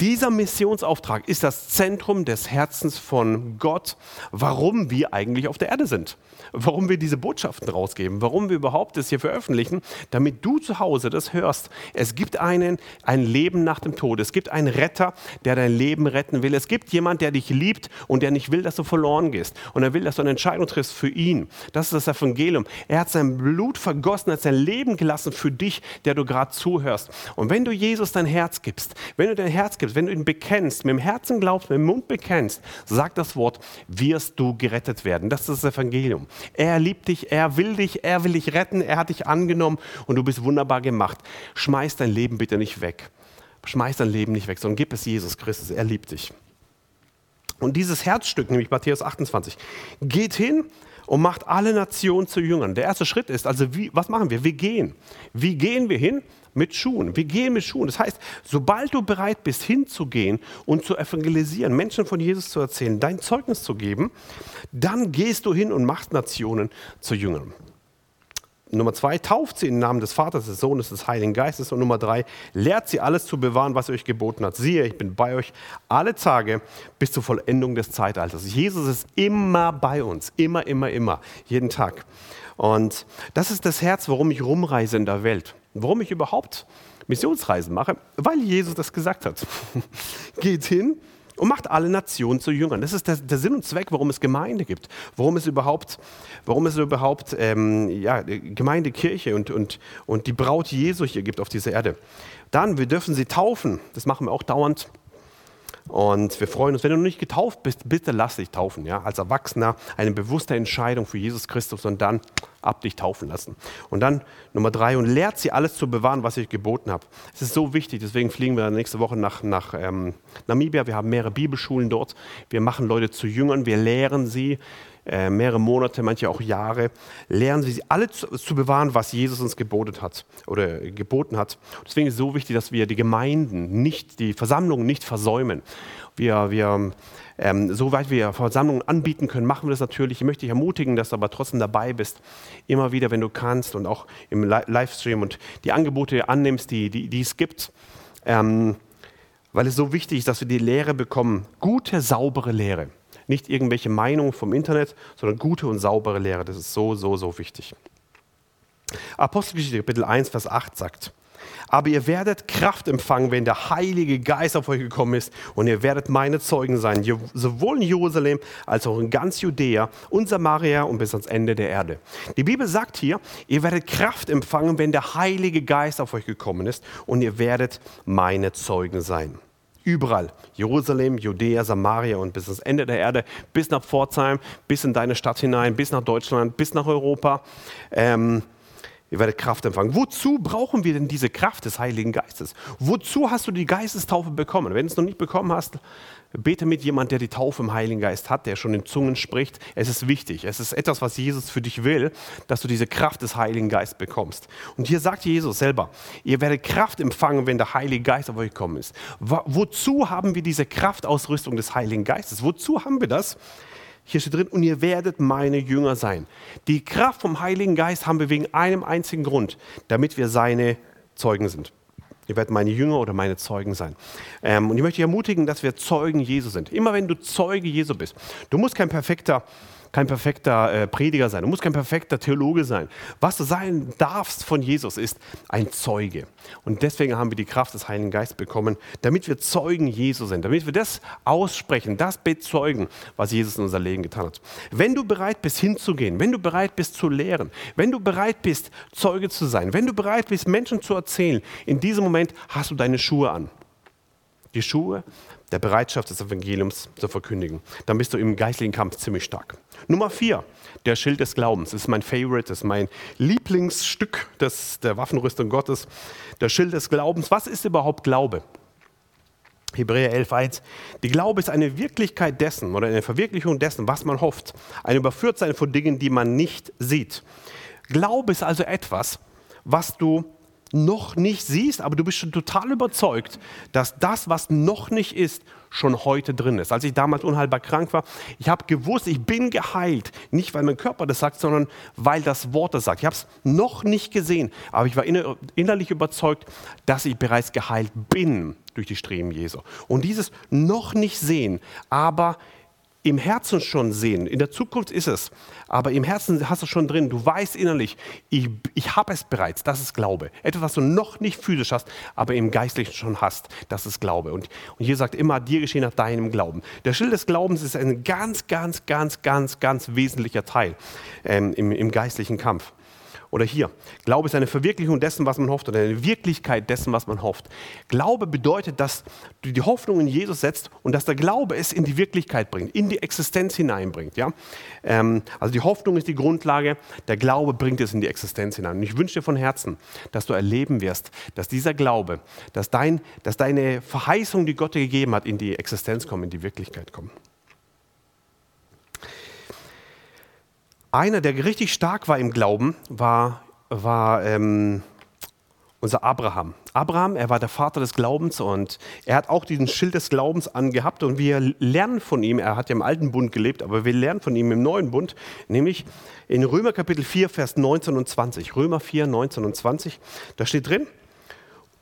Dieser Missionsauftrag ist das Zentrum des Herzens von Gott, warum wir eigentlich auf der Erde sind warum wir diese Botschaften rausgeben, warum wir überhaupt das hier veröffentlichen, damit du zu Hause das hörst. Es gibt einen, ein Leben nach dem Tod. Es gibt einen Retter, der dein Leben retten will. Es gibt jemand, der dich liebt und der nicht will, dass du verloren gehst. Und er will, dass du eine Entscheidung triffst für ihn. Das ist das Evangelium. Er hat sein Blut vergossen, hat sein Leben gelassen für dich, der du gerade zuhörst. Und wenn du Jesus dein Herz gibst, wenn du dein Herz gibst, wenn du ihn bekennst, mit dem Herzen glaubst, mit dem Mund bekennst, sagt das Wort, wirst du gerettet werden. Das ist das Evangelium. Er liebt dich, er will dich, er will dich retten, er hat dich angenommen und du bist wunderbar gemacht. Schmeiß dein Leben bitte nicht weg. Schmeiß dein Leben nicht weg, sondern gib es Jesus Christus, er liebt dich. Und dieses Herzstück, nämlich Matthäus 28, geht hin und macht alle Nationen zu Jüngern. Der erste Schritt ist, also wie, was machen wir? Wir gehen. Wie gehen wir hin? Mit Schuhen. Wir gehen mit Schuhen. Das heißt, sobald du bereit bist, hinzugehen und zu evangelisieren, Menschen von Jesus zu erzählen, dein Zeugnis zu geben, dann gehst du hin und machst Nationen zu Jüngern. Nummer zwei, tauft sie im Namen des Vaters, des Sohnes, des Heiligen Geistes. Und Nummer drei, lehrt sie alles zu bewahren, was er euch geboten hat. Siehe, ich bin bei euch alle Tage bis zur Vollendung des Zeitalters. Jesus ist immer bei uns, immer, immer, immer, jeden Tag. Und das ist das Herz, warum ich rumreise in der Welt. Warum ich überhaupt Missionsreisen mache? Weil Jesus das gesagt hat. <laughs> Geht hin und macht alle Nationen zu Jüngern. Das ist der, der, Sinn und Zweck, warum es Gemeinde gibt, warum es überhaupt, warum es überhaupt ähm, ja, Gemeinde, Kirche und, und, und die Braut Jesu hier gibt auf dieser Erde. Dann, wir dürfen sie taufen, das machen wir auch dauernd. Und wir freuen uns, wenn du noch nicht getauft bist, bitte lass dich taufen. Ja? Als Erwachsener eine bewusste Entscheidung für Jesus Christus und dann ab dich taufen lassen. Und dann Nummer drei, und lehrt sie alles zu bewahren, was ich geboten habe. Es ist so wichtig, deswegen fliegen wir nächste Woche nach, nach ähm, Namibia. Wir haben mehrere Bibelschulen dort. Wir machen Leute zu Jüngern, wir lehren sie äh, mehrere Monate, manche auch Jahre, lernen sie alle zu, zu, bewahren, was Jesus uns geboten hat oder geboten hat. Deswegen ist es so wichtig, dass wir die Gemeinden nicht, die Versammlungen nicht versäumen. Wir, wir ähm, soweit wir Versammlungen anbieten können, machen wir das natürlich. Ich möchte dich ermutigen, dass du aber trotzdem dabei bist, immer wieder, wenn du kannst und auch im Livestream und die Angebote annimmst, die, die, die es gibt. Ähm, weil es so wichtig ist, dass wir die Lehre bekommen, gute, saubere Lehre. Nicht irgendwelche Meinungen vom Internet, sondern gute und saubere Lehre. Das ist so, so, so wichtig. Apostelgeschichte Kapitel 1, Vers 8 sagt, aber ihr werdet Kraft empfangen, wenn der Heilige Geist auf euch gekommen ist und ihr werdet meine Zeugen sein, sowohl in Jerusalem als auch in ganz Judäa und Samaria und bis ans Ende der Erde. Die Bibel sagt hier, ihr werdet Kraft empfangen, wenn der Heilige Geist auf euch gekommen ist und ihr werdet meine Zeugen sein. Überall. Jerusalem, Judäa, Samaria und bis ans Ende der Erde, bis nach Pforzheim, bis in deine Stadt hinein, bis nach Deutschland, bis nach Europa. Ähm, ihr werdet Kraft empfangen. Wozu brauchen wir denn diese Kraft des Heiligen Geistes? Wozu hast du die Geistestaufe bekommen? Wenn du es noch nicht bekommen hast, Bete mit jemand, der die Taufe im Heiligen Geist hat, der schon in Zungen spricht. Es ist wichtig. Es ist etwas, was Jesus für dich will, dass du diese Kraft des Heiligen Geistes bekommst. Und hier sagt Jesus selber, ihr werdet Kraft empfangen, wenn der Heilige Geist auf euch gekommen ist. Wozu haben wir diese Kraftausrüstung des Heiligen Geistes? Wozu haben wir das? Hier steht drin, und ihr werdet meine Jünger sein. Die Kraft vom Heiligen Geist haben wir wegen einem einzigen Grund, damit wir seine Zeugen sind. Ihr werdet meine Jünger oder meine Zeugen sein. Ähm, und ich möchte dich ermutigen, dass wir Zeugen Jesu sind. Immer wenn du Zeuge Jesu bist. Du musst kein perfekter kein perfekter äh, Prediger sein, du musst kein perfekter Theologe sein. Was du sein darfst von Jesus ist ein Zeuge. Und deswegen haben wir die Kraft des Heiligen Geistes bekommen, damit wir Zeugen Jesu sind, damit wir das aussprechen, das bezeugen, was Jesus in unser Leben getan hat. Wenn du bereit bist hinzugehen, wenn du bereit bist zu lehren, wenn du bereit bist Zeuge zu sein, wenn du bereit bist Menschen zu erzählen, in diesem Moment hast du deine Schuhe an. Die Schuhe der Bereitschaft des Evangeliums zu verkündigen. Dann bist du im geistlichen Kampf ziemlich stark. Nummer vier, der Schild des Glaubens. Das ist mein Favorite, das ist mein Lieblingsstück des, der Waffenrüstung Gottes. Der Schild des Glaubens. Was ist überhaupt Glaube? Hebräer 11.1. Die Glaube ist eine Wirklichkeit dessen oder eine Verwirklichung dessen, was man hofft. Ein Überführtsein von Dingen, die man nicht sieht. Glaube ist also etwas, was du noch nicht siehst, aber du bist schon total überzeugt, dass das, was noch nicht ist, schon heute drin ist. Als ich damals unheilbar krank war, ich habe gewusst, ich bin geheilt. Nicht, weil mein Körper das sagt, sondern weil das Wort das sagt. Ich habe es noch nicht gesehen, aber ich war innerlich überzeugt, dass ich bereits geheilt bin durch die Streben Jesu. Und dieses noch nicht sehen, aber im Herzen schon sehen. In der Zukunft ist es, aber im Herzen hast du schon drin. Du weißt innerlich, ich, ich habe es bereits. Das ist Glaube. Etwas, was du noch nicht physisch hast, aber im Geistlichen schon hast. Das ist Glaube. Und, und hier sagt immer, dir geschehen nach deinem Glauben. Der Schild des Glaubens ist ein ganz, ganz, ganz, ganz, ganz wesentlicher Teil ähm, im, im geistlichen Kampf. Oder hier, Glaube ist eine Verwirklichung dessen, was man hofft, oder eine Wirklichkeit dessen, was man hofft. Glaube bedeutet, dass du die Hoffnung in Jesus setzt und dass der Glaube es in die Wirklichkeit bringt, in die Existenz hineinbringt. Ja? Ähm, also die Hoffnung ist die Grundlage, der Glaube bringt es in die Existenz hinein. Und ich wünsche dir von Herzen, dass du erleben wirst, dass dieser Glaube, dass, dein, dass deine Verheißung, die Gott dir gegeben hat, in die Existenz kommen, in die Wirklichkeit kommen. Einer, der richtig stark war im Glauben, war, war ähm, unser Abraham. Abraham, er war der Vater des Glaubens und er hat auch diesen Schild des Glaubens angehabt und wir lernen von ihm, er hat ja im alten Bund gelebt, aber wir lernen von ihm im neuen Bund, nämlich in Römer Kapitel 4, Vers 19 und 20. Römer 4, 19 und 20, da steht drin,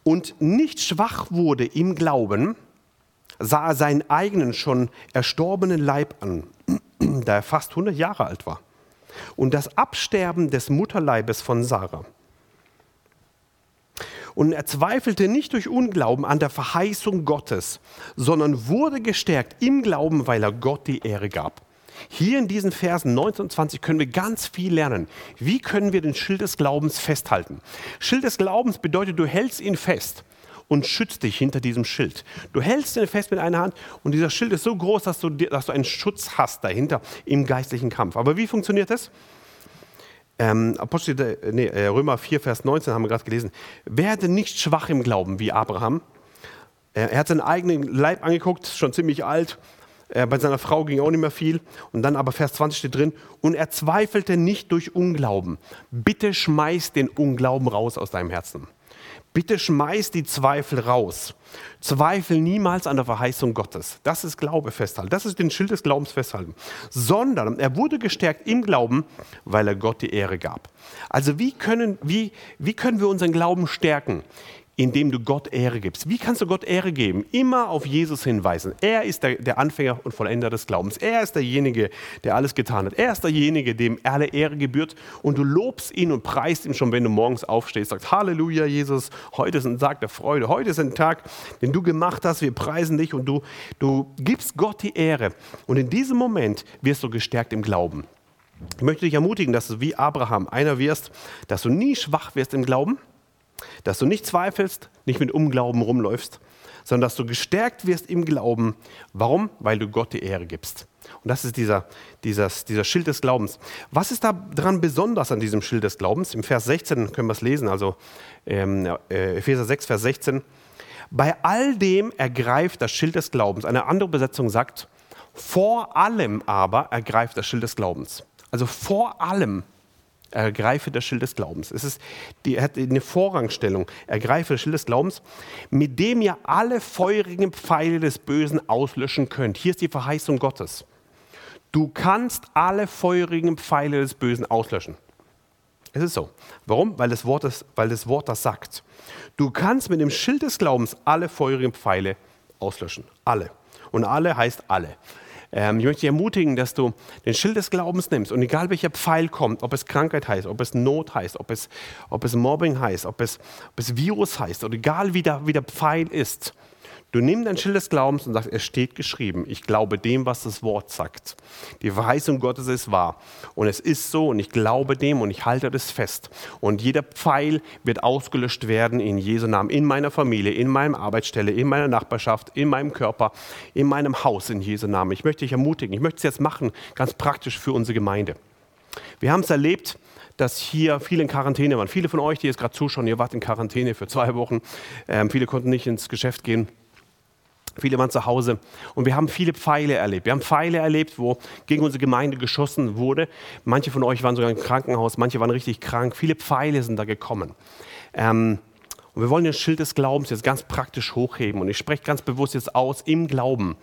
und nicht schwach wurde im Glauben, sah er seinen eigenen schon erstorbenen Leib an, <clears throat> da er fast 100 Jahre alt war und das Absterben des Mutterleibes von Sarah. Und er zweifelte nicht durch Unglauben an der Verheißung Gottes, sondern wurde gestärkt im Glauben, weil er Gott die Ehre gab. Hier in diesen Versen 19 und 20 können wir ganz viel lernen. Wie können wir den Schild des Glaubens festhalten? Schild des Glaubens bedeutet, du hältst ihn fest und schützt dich hinter diesem Schild. Du hältst ihn fest mit einer Hand und dieser Schild ist so groß, dass du, dass du einen Schutz hast dahinter im geistlichen Kampf. Aber wie funktioniert das? Ähm, Apostel, nee, äh, Römer 4, Vers 19 haben wir gerade gelesen. Werde nicht schwach im Glauben wie Abraham. Er hat seinen eigenen Leib angeguckt, schon ziemlich alt. Bei seiner Frau ging auch nicht mehr viel. Und dann aber Vers 20 steht drin, und er zweifelte nicht durch Unglauben. Bitte schmeiß den Unglauben raus aus deinem Herzen. Bitte schmeiß die Zweifel raus. Zweifel niemals an der Verheißung Gottes. Das ist Glaube festhalten. Das ist den Schild des Glaubens festhalten. Sondern er wurde gestärkt im Glauben, weil er Gott die Ehre gab. Also wie können, wie, wie können wir unseren Glauben stärken? Indem du Gott Ehre gibst. Wie kannst du Gott Ehre geben? Immer auf Jesus hinweisen. Er ist der, der, Anfänger und Vollender des Glaubens. Er ist derjenige, der alles getan hat. Er ist derjenige, dem alle Ehre gebührt. Und du lobst ihn und preist ihn schon, wenn du morgens aufstehst. Sagst, Halleluja, Jesus, heute ist ein Tag der Freude. Heute ist ein Tag, den du gemacht hast. Wir preisen dich und du, du gibst Gott die Ehre. Und in diesem Moment wirst du gestärkt im Glauben. Ich möchte dich ermutigen, dass du wie Abraham einer wirst, dass du nie schwach wirst im Glauben, dass du nicht zweifelst, nicht mit Unglauben rumläufst, sondern dass du gestärkt wirst im Glauben. Warum? Weil du Gott die Ehre gibst. Und das ist dieser, dieser, dieser Schild des Glaubens. Was ist da dran besonders an diesem Schild des Glaubens? Im Vers 16 können wir es lesen, also ähm, äh, Epheser 6, Vers 16. Bei all dem ergreift das Schild des Glaubens. Eine andere Besetzung sagt, vor allem aber ergreift das Schild des Glaubens. Also vor allem Ergreife das Schild des Glaubens. Es ist die, hat eine Vorrangstellung. Ergreife das Schild des Glaubens, mit dem ihr alle feurigen Pfeile des Bösen auslöschen könnt. Hier ist die Verheißung Gottes. Du kannst alle feurigen Pfeile des Bösen auslöschen. Es ist so. Warum? Weil das Wort das, weil das, Wort das sagt. Du kannst mit dem Schild des Glaubens alle feurigen Pfeile auslöschen. Alle. Und alle heißt alle. Ähm, ich möchte dich ermutigen, dass du den Schild des Glaubens nimmst und egal welcher Pfeil kommt, ob es Krankheit heißt, ob es Not heißt, ob es, ob es Mobbing heißt, ob es, ob es Virus heißt oder egal wie der, wie der Pfeil ist, Du nimmst dein Schild des Glaubens und sagst, es steht geschrieben, ich glaube dem, was das Wort sagt. Die Verheißung Gottes ist wahr. Und es ist so und ich glaube dem und ich halte das fest. Und jeder Pfeil wird ausgelöscht werden in Jesu Namen, in meiner Familie, in meiner Arbeitsstelle, in meiner Nachbarschaft, in meinem Körper, in meinem Haus in Jesu Namen. Ich möchte dich ermutigen, ich möchte es jetzt machen, ganz praktisch für unsere Gemeinde. Wir haben es erlebt, dass hier viele in Quarantäne waren. Viele von euch, die jetzt gerade zuschauen, ihr wart in Quarantäne für zwei Wochen. Ähm, viele konnten nicht ins Geschäft gehen. Viele waren zu Hause und wir haben viele Pfeile erlebt. Wir haben Pfeile erlebt, wo gegen unsere Gemeinde geschossen wurde. Manche von euch waren sogar im Krankenhaus, manche waren richtig krank. Viele Pfeile sind da gekommen. Ähm, und wir wollen den Schild des Glaubens jetzt ganz praktisch hochheben. Und ich spreche ganz bewusst jetzt aus im Glauben,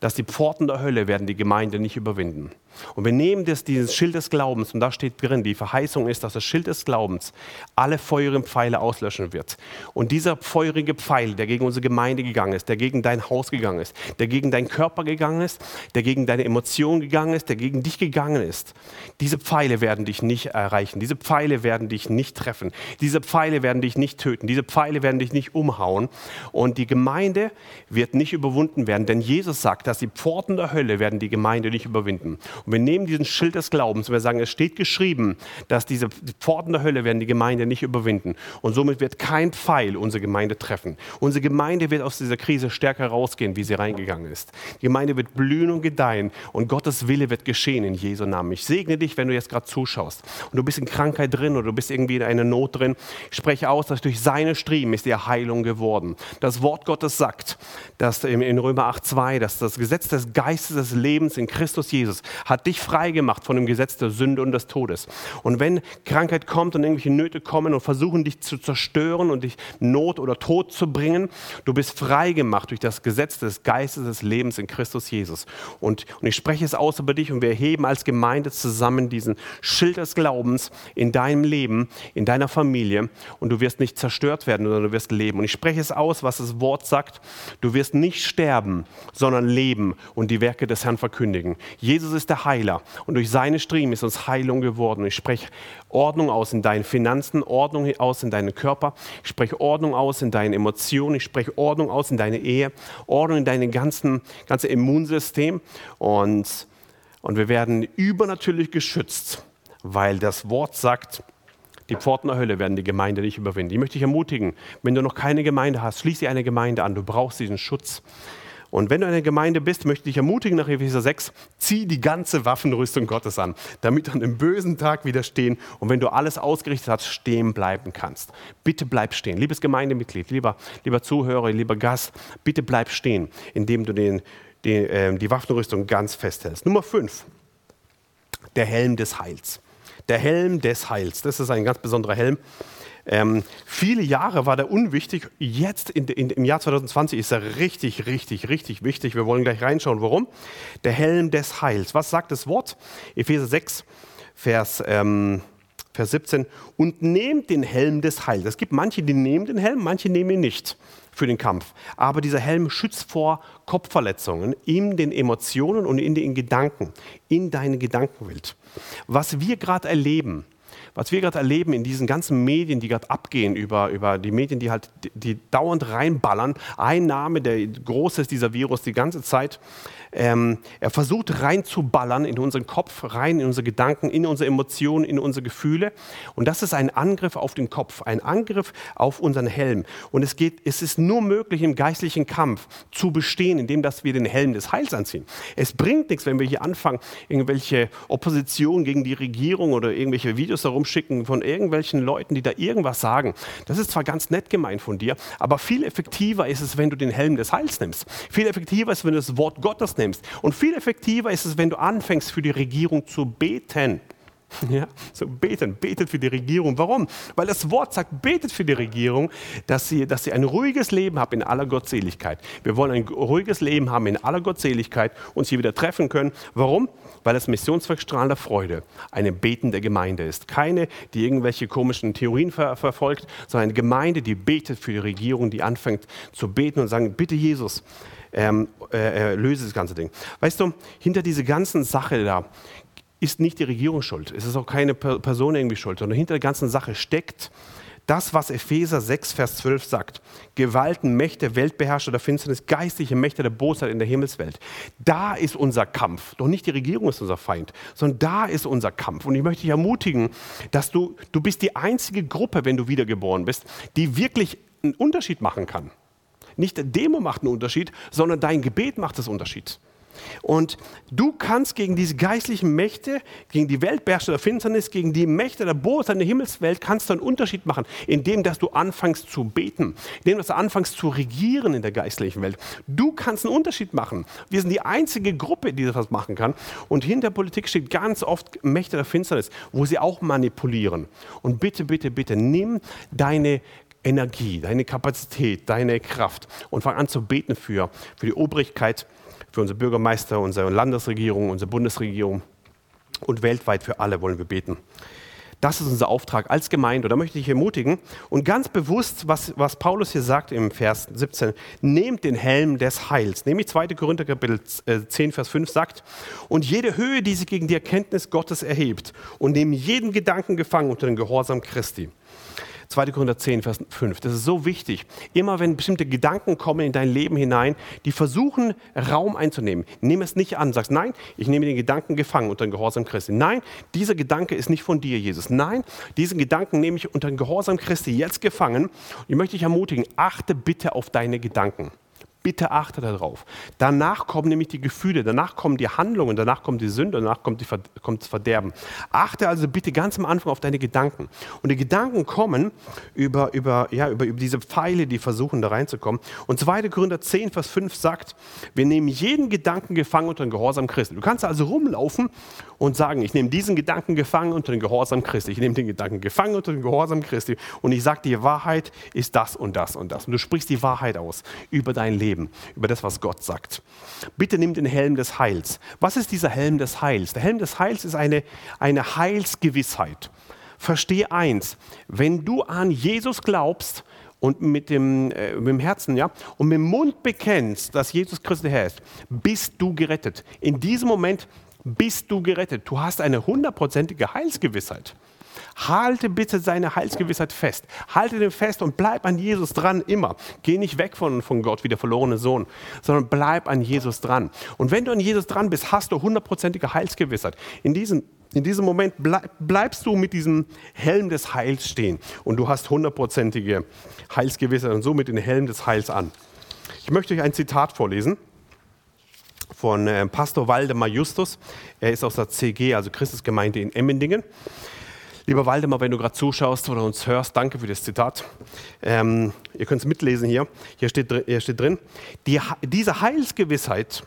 dass die Pforten der Hölle werden die Gemeinde nicht überwinden. Und wir nehmen das, dieses Schild des Glaubens und da steht drin, die Verheißung ist, dass das Schild des Glaubens alle feurigen Pfeile auslöschen wird. Und dieser feurige Pfeil, der gegen unsere Gemeinde gegangen ist, der gegen dein Haus gegangen ist, der gegen deinen Körper gegangen ist, der gegen deine Emotionen gegangen ist, der gegen dich gegangen ist, diese Pfeile werden dich nicht erreichen. Diese Pfeile werden dich nicht treffen. Diese Pfeile werden dich nicht töten. Diese Pfeile werden dich nicht umhauen. Und die Gemeinde wird nicht überwunden werden, denn Jesus sagt, dass die Pforten der Hölle werden die Gemeinde nicht überwinden. Und wir nehmen diesen Schild des Glaubens und wir sagen, es steht geschrieben, dass diese Pforten der Hölle werden die Gemeinde nicht überwinden. Und somit wird kein Pfeil unsere Gemeinde treffen. Unsere Gemeinde wird aus dieser Krise stärker rausgehen, wie sie reingegangen ist. Die Gemeinde wird blühen und gedeihen und Gottes Wille wird geschehen in Jesu Namen. Ich segne dich, wenn du jetzt gerade zuschaust und du bist in Krankheit drin oder du bist irgendwie in einer Not drin. Ich spreche aus, dass durch seine Striemen ist dir Heilung geworden. Das Wort Gottes sagt, dass in Römer 8,2, dass das Gesetz des Geistes des Lebens in Christus Jesus hat dich frei gemacht von dem Gesetz der Sünde und des Todes. Und wenn Krankheit kommt und irgendwelche Nöte kommen und versuchen dich zu zerstören und dich Not oder Tod zu bringen, du bist frei gemacht durch das Gesetz des Geistes des Lebens in Christus Jesus. Und, und ich spreche es aus über dich und wir erheben als Gemeinde zusammen diesen Schild des Glaubens in deinem Leben, in deiner Familie und du wirst nicht zerstört werden, sondern du wirst leben. Und ich spreche es aus, was das Wort sagt. Du wirst nicht sterben, sondern leben und die Werke des Herrn verkündigen. Jesus ist der Heiler. Und durch seine Striemen ist uns Heilung geworden. Ich spreche Ordnung aus in deinen Finanzen, Ordnung aus in deinen Körper. Ich spreche Ordnung aus in deinen Emotionen. Ich spreche Ordnung aus in deine Ehe. Ordnung in dein ganzen, ganze Immunsystem. Und, und wir werden übernatürlich geschützt, weil das Wort sagt, die Pforten der Hölle werden die Gemeinde nicht überwinden. Ich möchte dich ermutigen, wenn du noch keine Gemeinde hast, schließe eine Gemeinde an. Du brauchst diesen Schutz. Und wenn du in einer Gemeinde bist, möchte ich dich ermutigen nach Epheser 6, zieh die ganze Waffenrüstung Gottes an, damit du an dem bösen Tag widerstehen und wenn du alles ausgerichtet hast, stehen bleiben kannst. Bitte bleib stehen. Liebes Gemeindemitglied, lieber, lieber Zuhörer, lieber Gast, bitte bleib stehen, indem du den, den, äh, die Waffenrüstung ganz festhältst. Nummer 5, der Helm des Heils. Der Helm des Heils, das ist ein ganz besonderer Helm. Ähm, viele Jahre war der unwichtig. Jetzt in, in, im Jahr 2020 ist er richtig, richtig, richtig wichtig. Wir wollen gleich reinschauen, warum. Der Helm des Heils. Was sagt das Wort? Epheser 6, Vers, ähm, Vers 17. Und nehmt den Helm des Heils. Es gibt manche, die nehmen den Helm, manche nehmen ihn nicht für den Kampf. Aber dieser Helm schützt vor Kopfverletzungen in den Emotionen und in den Gedanken, in deine Gedankenwelt. Was wir gerade erleben, was wir gerade erleben in diesen ganzen Medien, die gerade abgehen, über, über die Medien, die halt die dauernd reinballern, ein Name, der groß ist, dieser Virus, die ganze Zeit, ähm, er versucht reinzuballern in unseren Kopf, rein in unsere Gedanken, in unsere Emotionen, in unsere Gefühle. Und das ist ein Angriff auf den Kopf, ein Angriff auf unseren Helm. Und es, geht, es ist nur möglich, im geistlichen Kampf zu bestehen, indem dass wir den Helm des Heils anziehen. Es bringt nichts, wenn wir hier anfangen, irgendwelche Opposition gegen die Regierung oder irgendwelche Videos herumschicken von irgendwelchen Leuten, die da irgendwas sagen. Das ist zwar ganz nett gemeint von dir, aber viel effektiver ist es, wenn du den Helm des Heils nimmst. Viel effektiver ist, es, wenn du das Wort Gottes nimmst. Und viel effektiver ist es, wenn du anfängst, für die Regierung zu beten. Ja, so beten, betet für die Regierung. Warum? Weil das Wort sagt, betet für die Regierung, dass sie, dass sie ein ruhiges Leben haben in aller Gottseligkeit. Wir wollen ein ruhiges Leben haben in aller Gottseligkeit, uns hier wieder treffen können. Warum? Weil das Missionswerk strahlender Freude eine betende Gemeinde ist. Keine, die irgendwelche komischen Theorien ver verfolgt, sondern eine Gemeinde, die betet für die Regierung, die anfängt zu beten und sagen, bitte Jesus, ähm, äh, löse das ganze Ding. Weißt du, hinter dieser ganzen Sache da ist nicht die Regierung schuld. Es ist auch keine Person irgendwie schuld, sondern hinter der ganzen Sache steckt das, was Epheser 6, Vers 12 sagt. Gewalten, Mächte, Weltbeherrscher der Finsternis, geistliche Mächte der Bosheit in der Himmelswelt. Da ist unser Kampf. Doch nicht die Regierung ist unser Feind, sondern da ist unser Kampf. Und ich möchte dich ermutigen, dass du, du bist die einzige Gruppe, wenn du wiedergeboren bist, die wirklich einen Unterschied machen kann. Nicht der Demo macht einen Unterschied, sondern dein Gebet macht das Unterschied. Und du kannst gegen diese geistlichen Mächte, gegen die Weltbeherrscher der Finsternis, gegen die Mächte der Bosheit in der Himmelswelt, kannst du einen Unterschied machen, indem dass du anfängst zu beten, indem dass du anfängst zu regieren in der geistlichen Welt. Du kannst einen Unterschied machen. Wir sind die einzige Gruppe, die das machen kann. Und hinter Politik steht ganz oft Mächte der Finsternis, wo sie auch manipulieren. Und bitte, bitte, bitte, nimm deine Energie, deine Kapazität, deine Kraft und fang an zu beten für, für die Obrigkeit für unsere Bürgermeister, unsere Landesregierung, unsere Bundesregierung und weltweit für alle wollen wir beten. Das ist unser Auftrag als Gemeinde. Und da möchte ich ermutigen und ganz bewusst, was, was Paulus hier sagt im Vers 17, nehmt den Helm des Heils. Nämlich 2. Korinther Kapitel 10, äh, Vers 5 sagt, und jede Höhe, die sich gegen die Erkenntnis Gottes erhebt und nehmt jeden Gedanken gefangen unter den Gehorsam Christi. 2. Korinther 10, Vers 5. Das ist so wichtig. Immer wenn bestimmte Gedanken kommen in dein Leben hinein, die versuchen, Raum einzunehmen, nimm es nicht an. Sagst, nein, ich nehme den Gedanken gefangen unter den Gehorsam Christi. Nein, dieser Gedanke ist nicht von dir, Jesus. Nein, diesen Gedanken nehme ich unter den Gehorsam Christi jetzt gefangen. Und ich möchte dich ermutigen, achte bitte auf deine Gedanken. Bitte achte darauf. Danach kommen nämlich die Gefühle, danach kommen die Handlungen, danach kommt die Sünde, danach kommt, die, kommt das Verderben. Achte also bitte ganz am Anfang auf deine Gedanken. Und die Gedanken kommen über, über, ja, über, über diese Pfeile, die versuchen da reinzukommen. Und 2. Korinther 10, Vers 5 sagt, wir nehmen jeden Gedanken gefangen unter den Gehorsam Christi. Du kannst also rumlaufen und sagen, ich nehme diesen Gedanken gefangen unter den Gehorsam Christi. Ich nehme den Gedanken gefangen unter den Gehorsam Christi. Und ich sage, die Wahrheit ist das und das und das. Und du sprichst die Wahrheit aus über dein Leben leben, über das, was Gott sagt. Bitte nimm den Helm des Heils. Was ist dieser Helm des Heils? Der Helm des Heils ist eine, eine Heilsgewissheit. Verstehe eins, wenn du an Jesus glaubst, und mit dem, äh, mit dem Herzen, ja, und mit dem Mund bekennst, dass Jesus Christus der Herr ist, bist du gerettet. In diesem Moment bist du gerettet. Du hast eine hundertprozentige Heilsgewissheit. Halte bitte seine Heilsgewissheit fest. Halte den fest und bleib an Jesus dran immer. Geh nicht weg von, von Gott wie der verlorene Sohn, sondern bleib an Jesus dran. Und wenn du an Jesus dran bist, hast du hundertprozentige Heilsgewissheit. In diesem in diesem Moment bleibst du mit diesem Helm des Heils stehen und du hast hundertprozentige Heilsgewissheit und somit den Helm des Heils an. Ich möchte euch ein Zitat vorlesen von äh, Pastor Waldemar Justus. Er ist aus der CG, also Christusgemeinde in Emmendingen. Lieber Waldemar, wenn du gerade zuschaust oder uns hörst, danke für das Zitat. Ähm, ihr könnt es mitlesen hier. Hier steht, hier steht drin, die, diese Heilsgewissheit,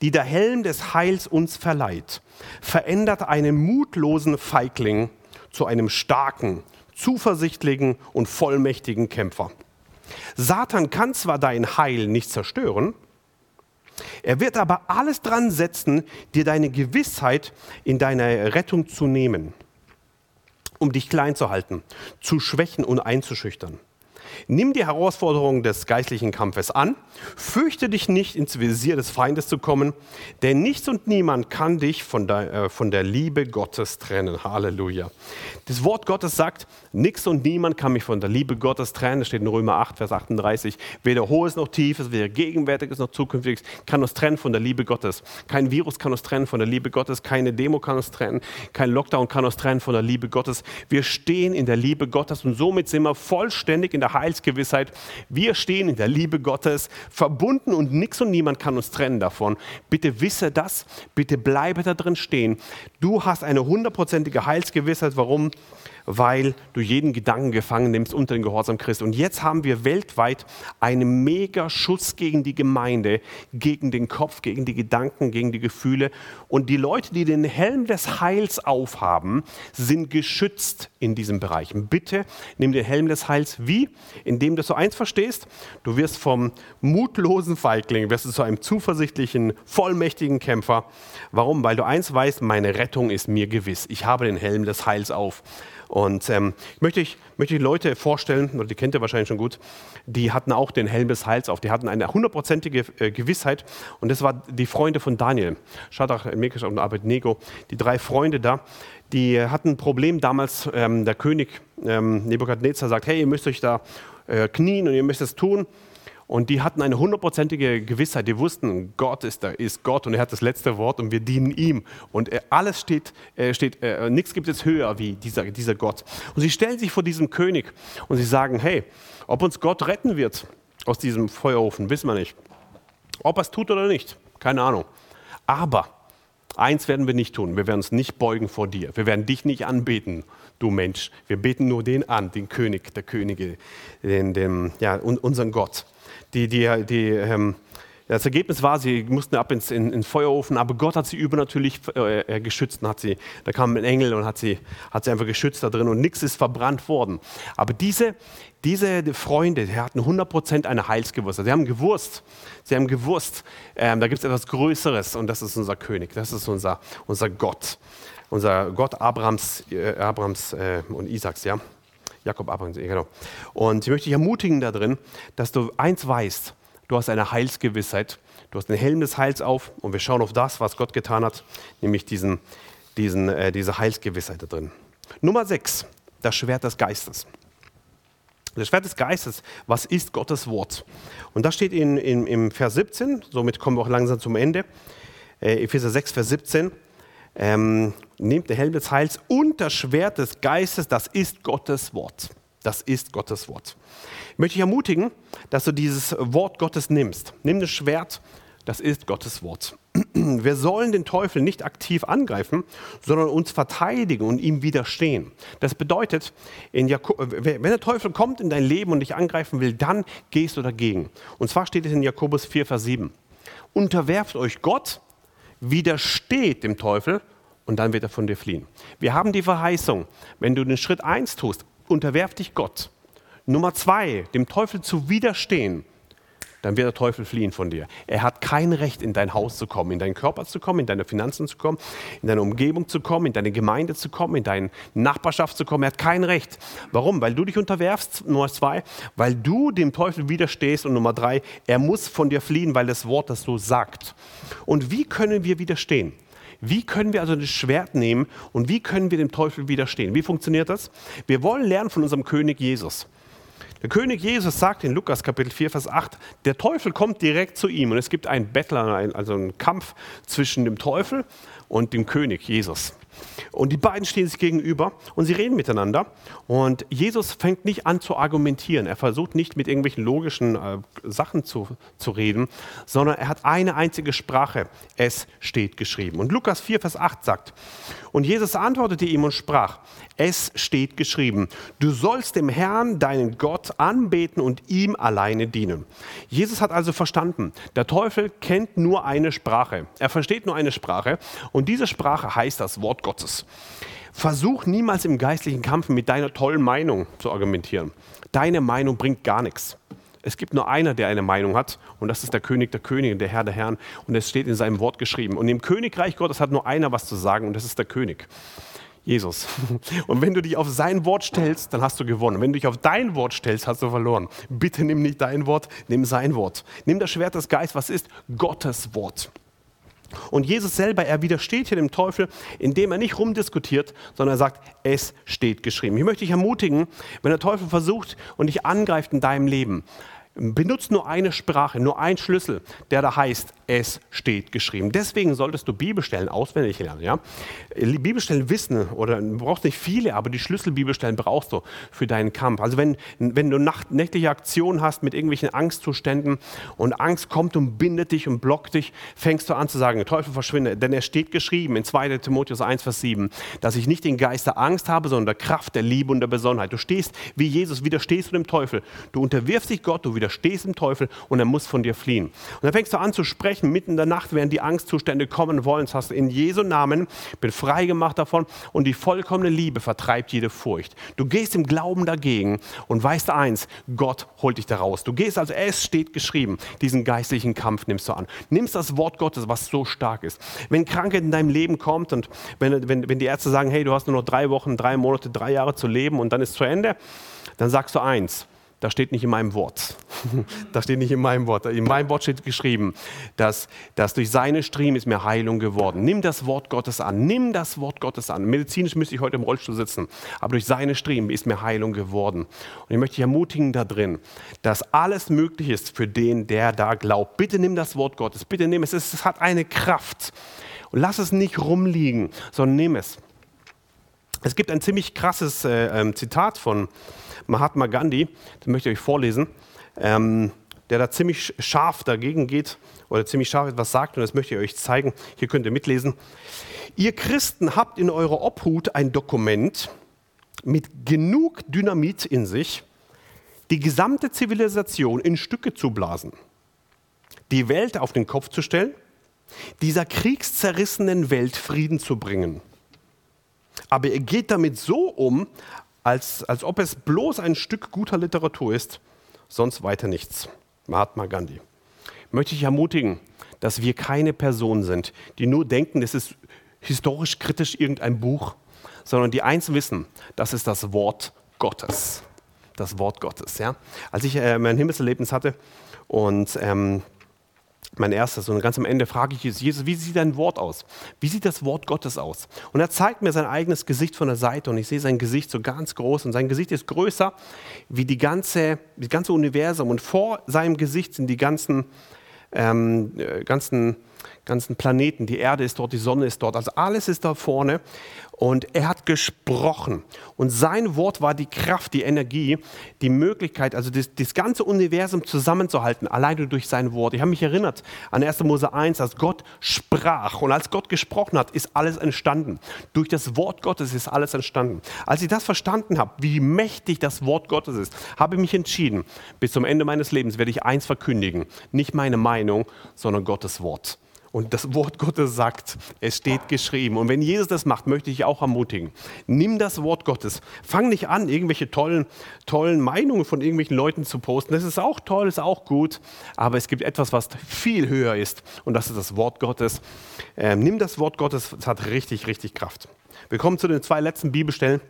die der Helm des Heils uns verleiht, verändert einen mutlosen Feigling zu einem starken, zuversichtlichen und vollmächtigen Kämpfer. Satan kann zwar dein Heil nicht zerstören, er wird aber alles dran setzen, dir deine Gewissheit in deiner Rettung zu nehmen um dich klein zu halten, zu schwächen und einzuschüchtern. Nimm die Herausforderung des geistlichen Kampfes an, fürchte dich nicht, ins Visier des Feindes zu kommen, denn nichts und niemand kann dich von der, äh, von der Liebe Gottes trennen. Halleluja. Das Wort Gottes sagt, nichts und niemand kann mich von der Liebe Gottes trennen. Das steht in Römer 8, Vers 38. Weder hohes noch tiefes, weder gegenwärtiges noch zukünftiges kann uns trennen von der Liebe Gottes. Kein Virus kann uns trennen von der Liebe Gottes, keine Demo kann uns trennen, kein Lockdown kann uns trennen von der Liebe Gottes. Wir stehen in der Liebe Gottes und somit sind wir vollständig in der Heilsgewissheit. Wir stehen in der Liebe Gottes, verbunden und nichts und niemand kann uns trennen davon. Bitte wisse das, bitte bleibe da drin stehen. Du hast eine hundertprozentige Heilsgewissheit. Warum? Weil du jeden Gedanken gefangen nimmst unter den Gehorsam Christi. Und jetzt haben wir weltweit einen mega Schuss gegen die Gemeinde, gegen den Kopf, gegen die Gedanken, gegen die Gefühle. Und die Leute, die den Helm des Heils aufhaben, sind geschützt in diesem Bereich. Bitte nimm den Helm des Heils wie? Indem du so eins verstehst, du wirst vom mutlosen Feigling, wirst du zu einem zuversichtlichen, vollmächtigen Kämpfer. Warum? Weil du eins weißt, meine Rettung ist mir gewiss. Ich habe den Helm des Heils auf. Und ähm, ich möchte, ich möchte die Leute vorstellen, die kennt ihr wahrscheinlich schon gut, die hatten auch den Helm des Heils auf. Die hatten eine hundertprozentige äh, Gewissheit. Und das war die Freunde von Daniel. Shadrach, Meshach und Abednego. Die drei Freunde da, die hatten ein Problem damals. Ähm, der König ähm, Nebukadnezar sagt, hey, ihr müsst euch da äh, knien und ihr müsst es tun. Und die hatten eine hundertprozentige Gewissheit. Die wussten, Gott ist, da, ist Gott und er hat das letzte Wort und wir dienen ihm. Und alles steht, äh, steht äh, nichts gibt es höher wie dieser, dieser Gott. Und sie stellen sich vor diesem König und sie sagen, hey, ob uns Gott retten wird aus diesem Feuerofen, wissen wir nicht. Ob er es tut oder nicht, keine Ahnung. Aber eins werden wir nicht tun, wir werden uns nicht beugen vor dir. Wir werden dich nicht anbeten, du Mensch. Wir beten nur den an, den König der Könige, den, den, ja, unseren Gott die, die, die, ähm, das Ergebnis war, sie mussten ab ins in, in Feuerofen, aber Gott hat sie übernatürlich äh, äh, geschützt. Und hat sie, da kam ein Engel und hat sie, hat sie einfach geschützt da drin und nichts ist verbrannt worden. Aber diese, diese Freunde, die hatten 100% eine Heilsgewusst. Sie haben gewusst, sie haben gewusst, ähm, da gibt es etwas Größeres und das ist unser König, das ist unser, unser Gott. Unser Gott Abrams, äh, Abrams äh, und Isaaks, ja. Jakob Abraham, genau. Und ich möchte dich ermutigen da drin, dass du eins weißt, du hast eine Heilsgewissheit, du hast den Helm des Heils auf und wir schauen auf das, was Gott getan hat, nämlich diesen, diesen, äh, diese Heilsgewissheit da drin. Nummer 6, das Schwert des Geistes. Das Schwert des Geistes, was ist Gottes Wort? Und das steht in, in, im Vers 17, somit kommen wir auch langsam zum Ende. Äh, Epheser 6, Vers 17 ähm, nehmt der Helm des Heils und das Schwert des Geistes, das ist Gottes Wort. Das ist Gottes Wort. Ich möchte dich ermutigen, dass du dieses Wort Gottes nimmst. Nimm das Schwert, das ist Gottes Wort. <clears throat> Wir sollen den Teufel nicht aktiv angreifen, sondern uns verteidigen und ihm widerstehen. Das bedeutet, wenn der Teufel kommt in dein Leben und dich angreifen will, dann gehst du dagegen. Und zwar steht es in Jakobus 4, Vers 7. Unterwerft euch Gott widersteht dem Teufel und dann wird er von dir fliehen. Wir haben die Verheißung, wenn du den Schritt 1 tust, unterwerf dich Gott. Nummer 2, dem Teufel zu widerstehen, dann wird der Teufel fliehen von dir. Er hat kein Recht, in dein Haus zu kommen, in deinen Körper zu kommen, in deine Finanzen zu kommen, in deine Umgebung zu kommen, in deine Gemeinde zu kommen, in deine Nachbarschaft zu kommen. Er hat kein Recht. Warum? Weil du dich unterwerfst, Nummer zwei, weil du dem Teufel widerstehst und Nummer drei, er muss von dir fliehen, weil das Wort das so sagt. Und wie können wir widerstehen? Wie können wir also das Schwert nehmen und wie können wir dem Teufel widerstehen? Wie funktioniert das? Wir wollen lernen von unserem König Jesus. Der König Jesus sagt in Lukas Kapitel 4, Vers 8, der Teufel kommt direkt zu ihm und es gibt einen Bettler, also einen Kampf zwischen dem Teufel und dem König Jesus. Und die beiden stehen sich gegenüber und sie reden miteinander. Und Jesus fängt nicht an zu argumentieren. Er versucht nicht mit irgendwelchen logischen äh, Sachen zu, zu reden, sondern er hat eine einzige Sprache. Es steht geschrieben. Und Lukas 4, Vers 8 sagt, und Jesus antwortete ihm und sprach, es steht geschrieben, du sollst dem Herrn, deinen Gott, anbeten und ihm alleine dienen. Jesus hat also verstanden, der Teufel kennt nur eine Sprache. Er versteht nur eine Sprache und diese Sprache heißt das Wort Gottes. Versuch niemals im geistlichen Kampf mit deiner tollen Meinung zu argumentieren. Deine Meinung bringt gar nichts. Es gibt nur einer, der eine Meinung hat, und das ist der König der Könige, der Herr der Herren. Und es steht in seinem Wort geschrieben. Und im Königreich Gottes hat nur einer was zu sagen, und das ist der König. Jesus. <laughs> Und wenn du dich auf sein Wort stellst, dann hast du gewonnen. Wenn du dich auf dein Wort stellst, hast du verloren. Bitte nimm nicht dein Wort, nimm sein Wort. Nimm das Schwert des Geistes, was ist? Gottes Wort. Und Jesus selber, er widersteht hier dem Teufel, indem er nicht rumdiskutiert, sondern er sagt, es steht geschrieben. Ich möchte dich ermutigen, wenn der Teufel versucht und dich angreift in deinem Leben, benutzt nur eine Sprache, nur ein Schlüssel, der da heißt, es steht geschrieben. Deswegen solltest du Bibelstellen auswendig lernen. Ja? Bibelstellen wissen, oder du brauchst nicht viele, aber die Schlüsselbibelstellen brauchst du für deinen Kampf. Also wenn, wenn du nacht, nächtliche Aktionen hast mit irgendwelchen Angstzuständen und Angst kommt und bindet dich und blockt dich, fängst du an zu sagen, Teufel verschwinde. Denn es steht geschrieben in 2 Timotheus 1, Vers 7, dass ich nicht den Geist der Angst habe, sondern der Kraft, der Liebe und der Besonnenheit. Du stehst wie Jesus, widerstehst du dem Teufel. Du unterwirfst dich Gott, du widerstehst dem Teufel und er muss von dir fliehen. Und dann fängst du an zu sprechen, mitten in der Nacht, während die Angstzustände kommen wollen. Das hast du in Jesu Namen, bin frei gemacht davon und die vollkommene Liebe vertreibt jede Furcht. Du gehst im Glauben dagegen und weißt eins, Gott holt dich da raus. Du gehst, also es steht geschrieben, diesen geistlichen Kampf nimmst du an. Nimmst das Wort Gottes, was so stark ist. Wenn Krankheit in deinem Leben kommt und wenn, wenn, wenn die Ärzte sagen, hey, du hast nur noch drei Wochen, drei Monate, drei Jahre zu leben und dann ist zu Ende, dann sagst du eins, das steht nicht in meinem Wort. <laughs> Das steht nicht in meinem Wort. In meinem Wort steht geschrieben, dass, dass durch seine Striemen ist mir Heilung geworden. Nimm das Wort Gottes an. Nimm das Wort Gottes an. Medizinisch müsste ich heute im Rollstuhl sitzen, aber durch seine Striemen ist mir Heilung geworden. Und ich möchte dich ermutigen da drin, dass alles möglich ist für den, der da glaubt. Bitte nimm das Wort Gottes. Bitte nimm es. Es hat eine Kraft. Und lass es nicht rumliegen, sondern nimm es. Es gibt ein ziemlich krasses äh, ähm, Zitat von Mahatma Gandhi, das möchte ich euch vorlesen, ähm, der da ziemlich scharf dagegen geht oder ziemlich scharf etwas sagt und das möchte ich euch zeigen. Hier könnt ihr mitlesen. Ihr Christen habt in eurer Obhut ein Dokument mit genug Dynamit in sich, die gesamte Zivilisation in Stücke zu blasen, die Welt auf den Kopf zu stellen, dieser kriegszerrissenen Welt Frieden zu bringen aber er geht damit so um, als, als ob es bloß ein Stück guter Literatur ist, sonst weiter nichts. Mahatma Gandhi. Möchte ich ermutigen, dass wir keine Person sind, die nur denken, es ist historisch kritisch irgendein Buch, sondern die eins wissen, das ist das Wort Gottes. Das Wort Gottes. Ja? Als ich äh, mein Himmelserlebnis hatte und ähm, mein erstes. Und ganz am Ende frage ich Jesus, wie sieht dein Wort aus? Wie sieht das Wort Gottes aus? Und er zeigt mir sein eigenes Gesicht von der Seite und ich sehe sein Gesicht so ganz groß und sein Gesicht ist größer wie die ganze, das ganze Universum und vor seinem Gesicht sind die ganzen, ähm, äh, ganzen, ganzen Planeten. Die Erde ist dort, die Sonne ist dort, also alles ist da vorne und er hat gesprochen. Und sein Wort war die Kraft, die Energie, die Möglichkeit, also das, das ganze Universum zusammenzuhalten, alleine durch sein Wort. Ich habe mich erinnert an 1. Mose 1, als Gott sprach. Und als Gott gesprochen hat, ist alles entstanden. Durch das Wort Gottes ist alles entstanden. Als ich das verstanden habe, wie mächtig das Wort Gottes ist, habe ich mich entschieden, bis zum Ende meines Lebens werde ich eins verkündigen. Nicht meine Meinung, sondern Gottes Wort. Und das Wort Gottes sagt, es steht geschrieben. Und wenn Jesus das macht, möchte ich auch ermutigen. Nimm das Wort Gottes. Fang nicht an, irgendwelche tollen, tollen Meinungen von irgendwelchen Leuten zu posten. Das ist auch toll, ist auch gut. Aber es gibt etwas, was viel höher ist. Und das ist das Wort Gottes. Ähm, nimm das Wort Gottes, es hat richtig, richtig Kraft. Wir kommen zu den zwei letzten Bibelstellen.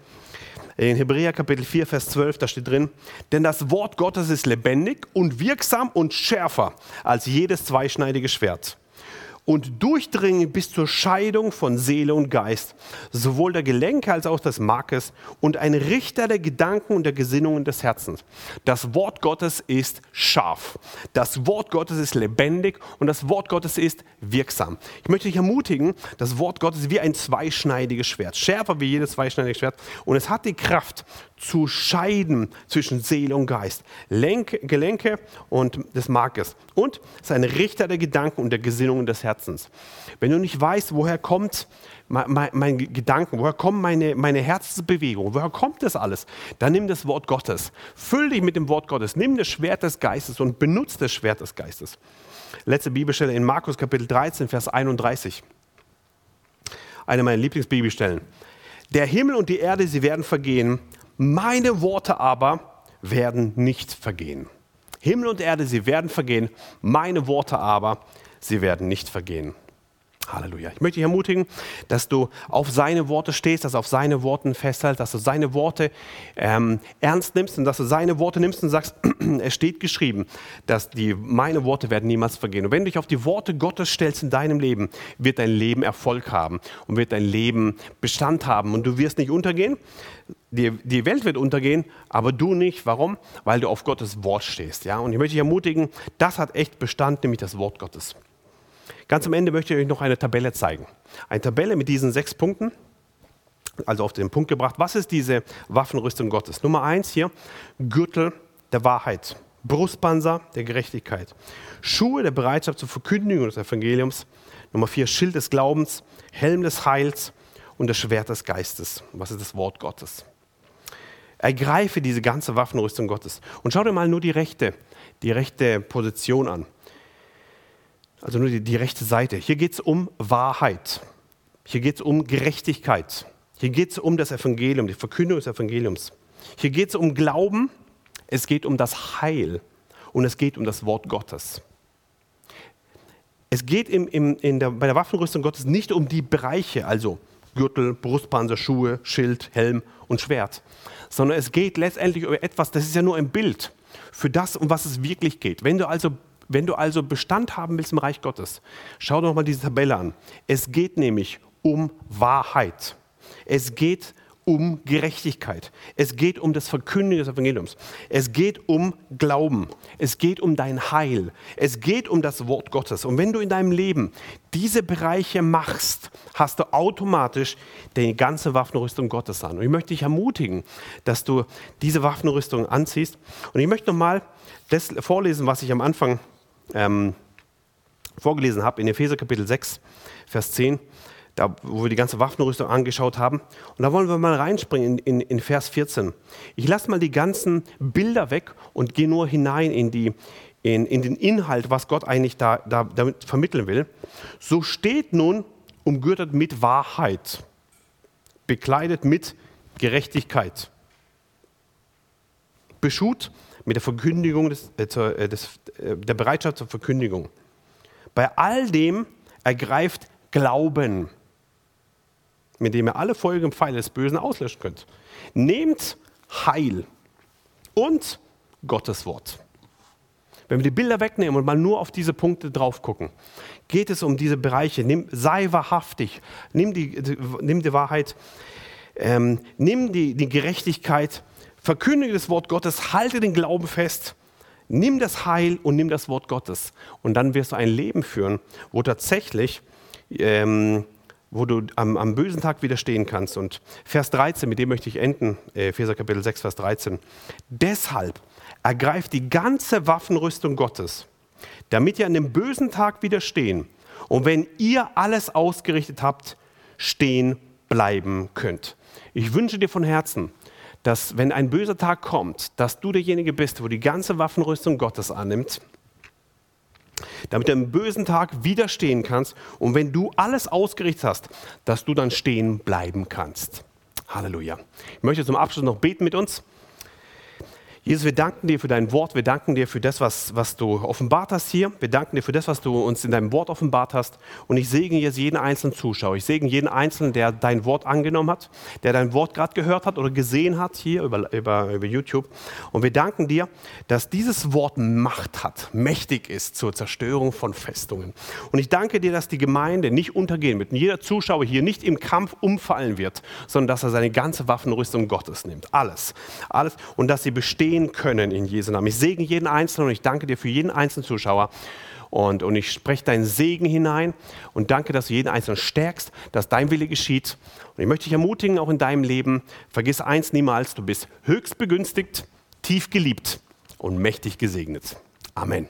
In Hebräer Kapitel 4, Vers 12, da steht drin, denn das Wort Gottes ist lebendig und wirksam und schärfer als jedes zweischneidige Schwert und durchdringen bis zur Scheidung von Seele und Geist, sowohl der Gelenke als auch des Markes und ein Richter der Gedanken und der Gesinnungen des Herzens. Das Wort Gottes ist scharf. Das Wort Gottes ist lebendig und das Wort Gottes ist wirksam. Ich möchte dich ermutigen, das Wort Gottes ist wie ein zweischneidiges Schwert, schärfer wie jedes zweischneidige Schwert und es hat die Kraft zu scheiden zwischen Seele und Geist, Lenk, Gelenke und des Markes und ist ein Richter der Gedanken und der Gesinnungen des Herzens. Wenn du nicht weißt, woher kommt mein, mein, mein Gedanken, woher kommt meine, meine Herzensbewegung, woher kommt das alles, dann nimm das Wort Gottes. Füll dich mit dem Wort Gottes. Nimm das Schwert des Geistes und benutze das Schwert des Geistes. Letzte Bibelstelle in Markus Kapitel 13, Vers 31. Eine meiner Lieblingsbibelstellen. Der Himmel und die Erde, sie werden vergehen, meine Worte aber werden nicht vergehen. Himmel und Erde, sie werden vergehen, meine Worte aber sie werden nicht vergehen. Halleluja. Ich möchte dich ermutigen, dass du auf seine Worte stehst, dass du auf seine Worte festhältst, dass du seine Worte ähm, ernst nimmst und dass du seine Worte nimmst und sagst, <clears throat> es steht geschrieben, dass die, meine Worte werden niemals vergehen. Und wenn du dich auf die Worte Gottes stellst in deinem Leben, wird dein Leben Erfolg haben und wird dein Leben Bestand haben und du wirst nicht untergehen. Die, die Welt wird untergehen, aber du nicht. Warum? Weil du auf Gottes Wort stehst. Ja? Und ich möchte dich ermutigen, das hat echt Bestand, nämlich das Wort Gottes. Ganz am Ende möchte ich euch noch eine Tabelle zeigen. Eine Tabelle mit diesen sechs Punkten, also auf den Punkt gebracht. Was ist diese Waffenrüstung Gottes? Nummer eins hier, Gürtel der Wahrheit, Brustpanzer der Gerechtigkeit, Schuhe der Bereitschaft zur Verkündigung des Evangeliums. Nummer vier, Schild des Glaubens, Helm des Heils und das Schwert des Geistes. Was ist das Wort Gottes? Ergreife diese ganze Waffenrüstung Gottes. Und schau dir mal nur die rechte die rechte Position an. Also nur die, die rechte Seite. Hier geht es um Wahrheit. Hier geht es um Gerechtigkeit. Hier geht es um das Evangelium, die Verkündung des Evangeliums. Hier geht es um Glauben, es geht um das Heil und es geht um das Wort Gottes. Es geht im, im, der, bei der Waffenrüstung Gottes nicht um die Bereiche, also Gürtel, Brustpanzer, Schuhe, Schild, Helm und Schwert, sondern es geht letztendlich über etwas, das ist ja nur ein Bild für das, um was es wirklich geht. Wenn du also, wenn du also Bestand haben willst im Reich Gottes, schau doch mal diese Tabelle an. Es geht nämlich um Wahrheit. Es geht um Gerechtigkeit. Es geht um das Verkündigen des Evangeliums. Es geht um Glauben. Es geht um dein Heil. Es geht um das Wort Gottes. Und wenn du in deinem Leben diese Bereiche machst, hast du automatisch die ganze Waffenrüstung Gottes an. Und ich möchte dich ermutigen, dass du diese Waffenrüstung anziehst. Und ich möchte nochmal das vorlesen, was ich am Anfang ähm, vorgelesen habe in Epheser Kapitel 6, Vers 10 da, wo wir die ganze Waffenrüstung angeschaut haben. Und da wollen wir mal reinspringen in, in, in Vers 14. Ich lasse mal die ganzen Bilder weg und gehe nur hinein in, die, in, in den Inhalt, was Gott eigentlich da, da, damit vermitteln will. So steht nun umgürtet mit Wahrheit, bekleidet mit Gerechtigkeit, beschut mit der Verkündigung des, äh, äh des, äh, der Bereitschaft zur Verkündigung. Bei all dem ergreift Glauben mit dem ihr alle Folgen Pfeile des Bösen auslöschen könnt. Nehmt Heil und Gottes Wort. Wenn wir die Bilder wegnehmen und mal nur auf diese Punkte drauf gucken, geht es um diese Bereiche. Nimm, sei wahrhaftig, nimm die, nimm die Wahrheit, ähm, nimm die, die Gerechtigkeit, verkündige das Wort Gottes, halte den Glauben fest, nimm das Heil und nimm das Wort Gottes. Und dann wirst du ein Leben führen, wo tatsächlich ähm, wo du am, am, bösen Tag widerstehen kannst. Und Vers 13, mit dem möchte ich enden, äh, Epheser Kapitel 6, Vers 13. Deshalb ergreift die ganze Waffenrüstung Gottes, damit ihr an dem bösen Tag widerstehen und wenn ihr alles ausgerichtet habt, stehen bleiben könnt. Ich wünsche dir von Herzen, dass wenn ein böser Tag kommt, dass du derjenige bist, wo die ganze Waffenrüstung Gottes annimmt damit du im bösen Tag widerstehen kannst und wenn du alles ausgerichtet hast, dass du dann stehen bleiben kannst. Halleluja. Ich möchte zum Abschluss noch beten mit uns. Jesus, wir danken dir für dein Wort, wir danken dir für das, was, was du offenbart hast hier. Wir danken dir für das, was du uns in deinem Wort offenbart hast. Und ich segne jetzt jeden einzelnen Zuschauer. Ich segne jeden einzelnen, der dein Wort angenommen hat, der dein Wort gerade gehört hat oder gesehen hat hier über, über, über YouTube. Und wir danken dir, dass dieses Wort Macht hat, mächtig ist zur Zerstörung von Festungen. Und ich danke dir, dass die Gemeinde nicht untergehen wird und jeder Zuschauer hier nicht im Kampf umfallen wird, sondern dass er seine ganze Waffenrüstung Gottes nimmt. Alles. Alles. Und dass sie bestehen stehen können in Jesu Namen. Ich segne jeden Einzelnen und ich danke dir für jeden einzelnen Zuschauer. Und, und ich spreche deinen Segen hinein und danke, dass du jeden Einzelnen stärkst, dass dein Wille geschieht. Und ich möchte dich ermutigen, auch in deinem Leben, vergiss eins niemals, du bist höchst begünstigt, tief geliebt und mächtig gesegnet. Amen.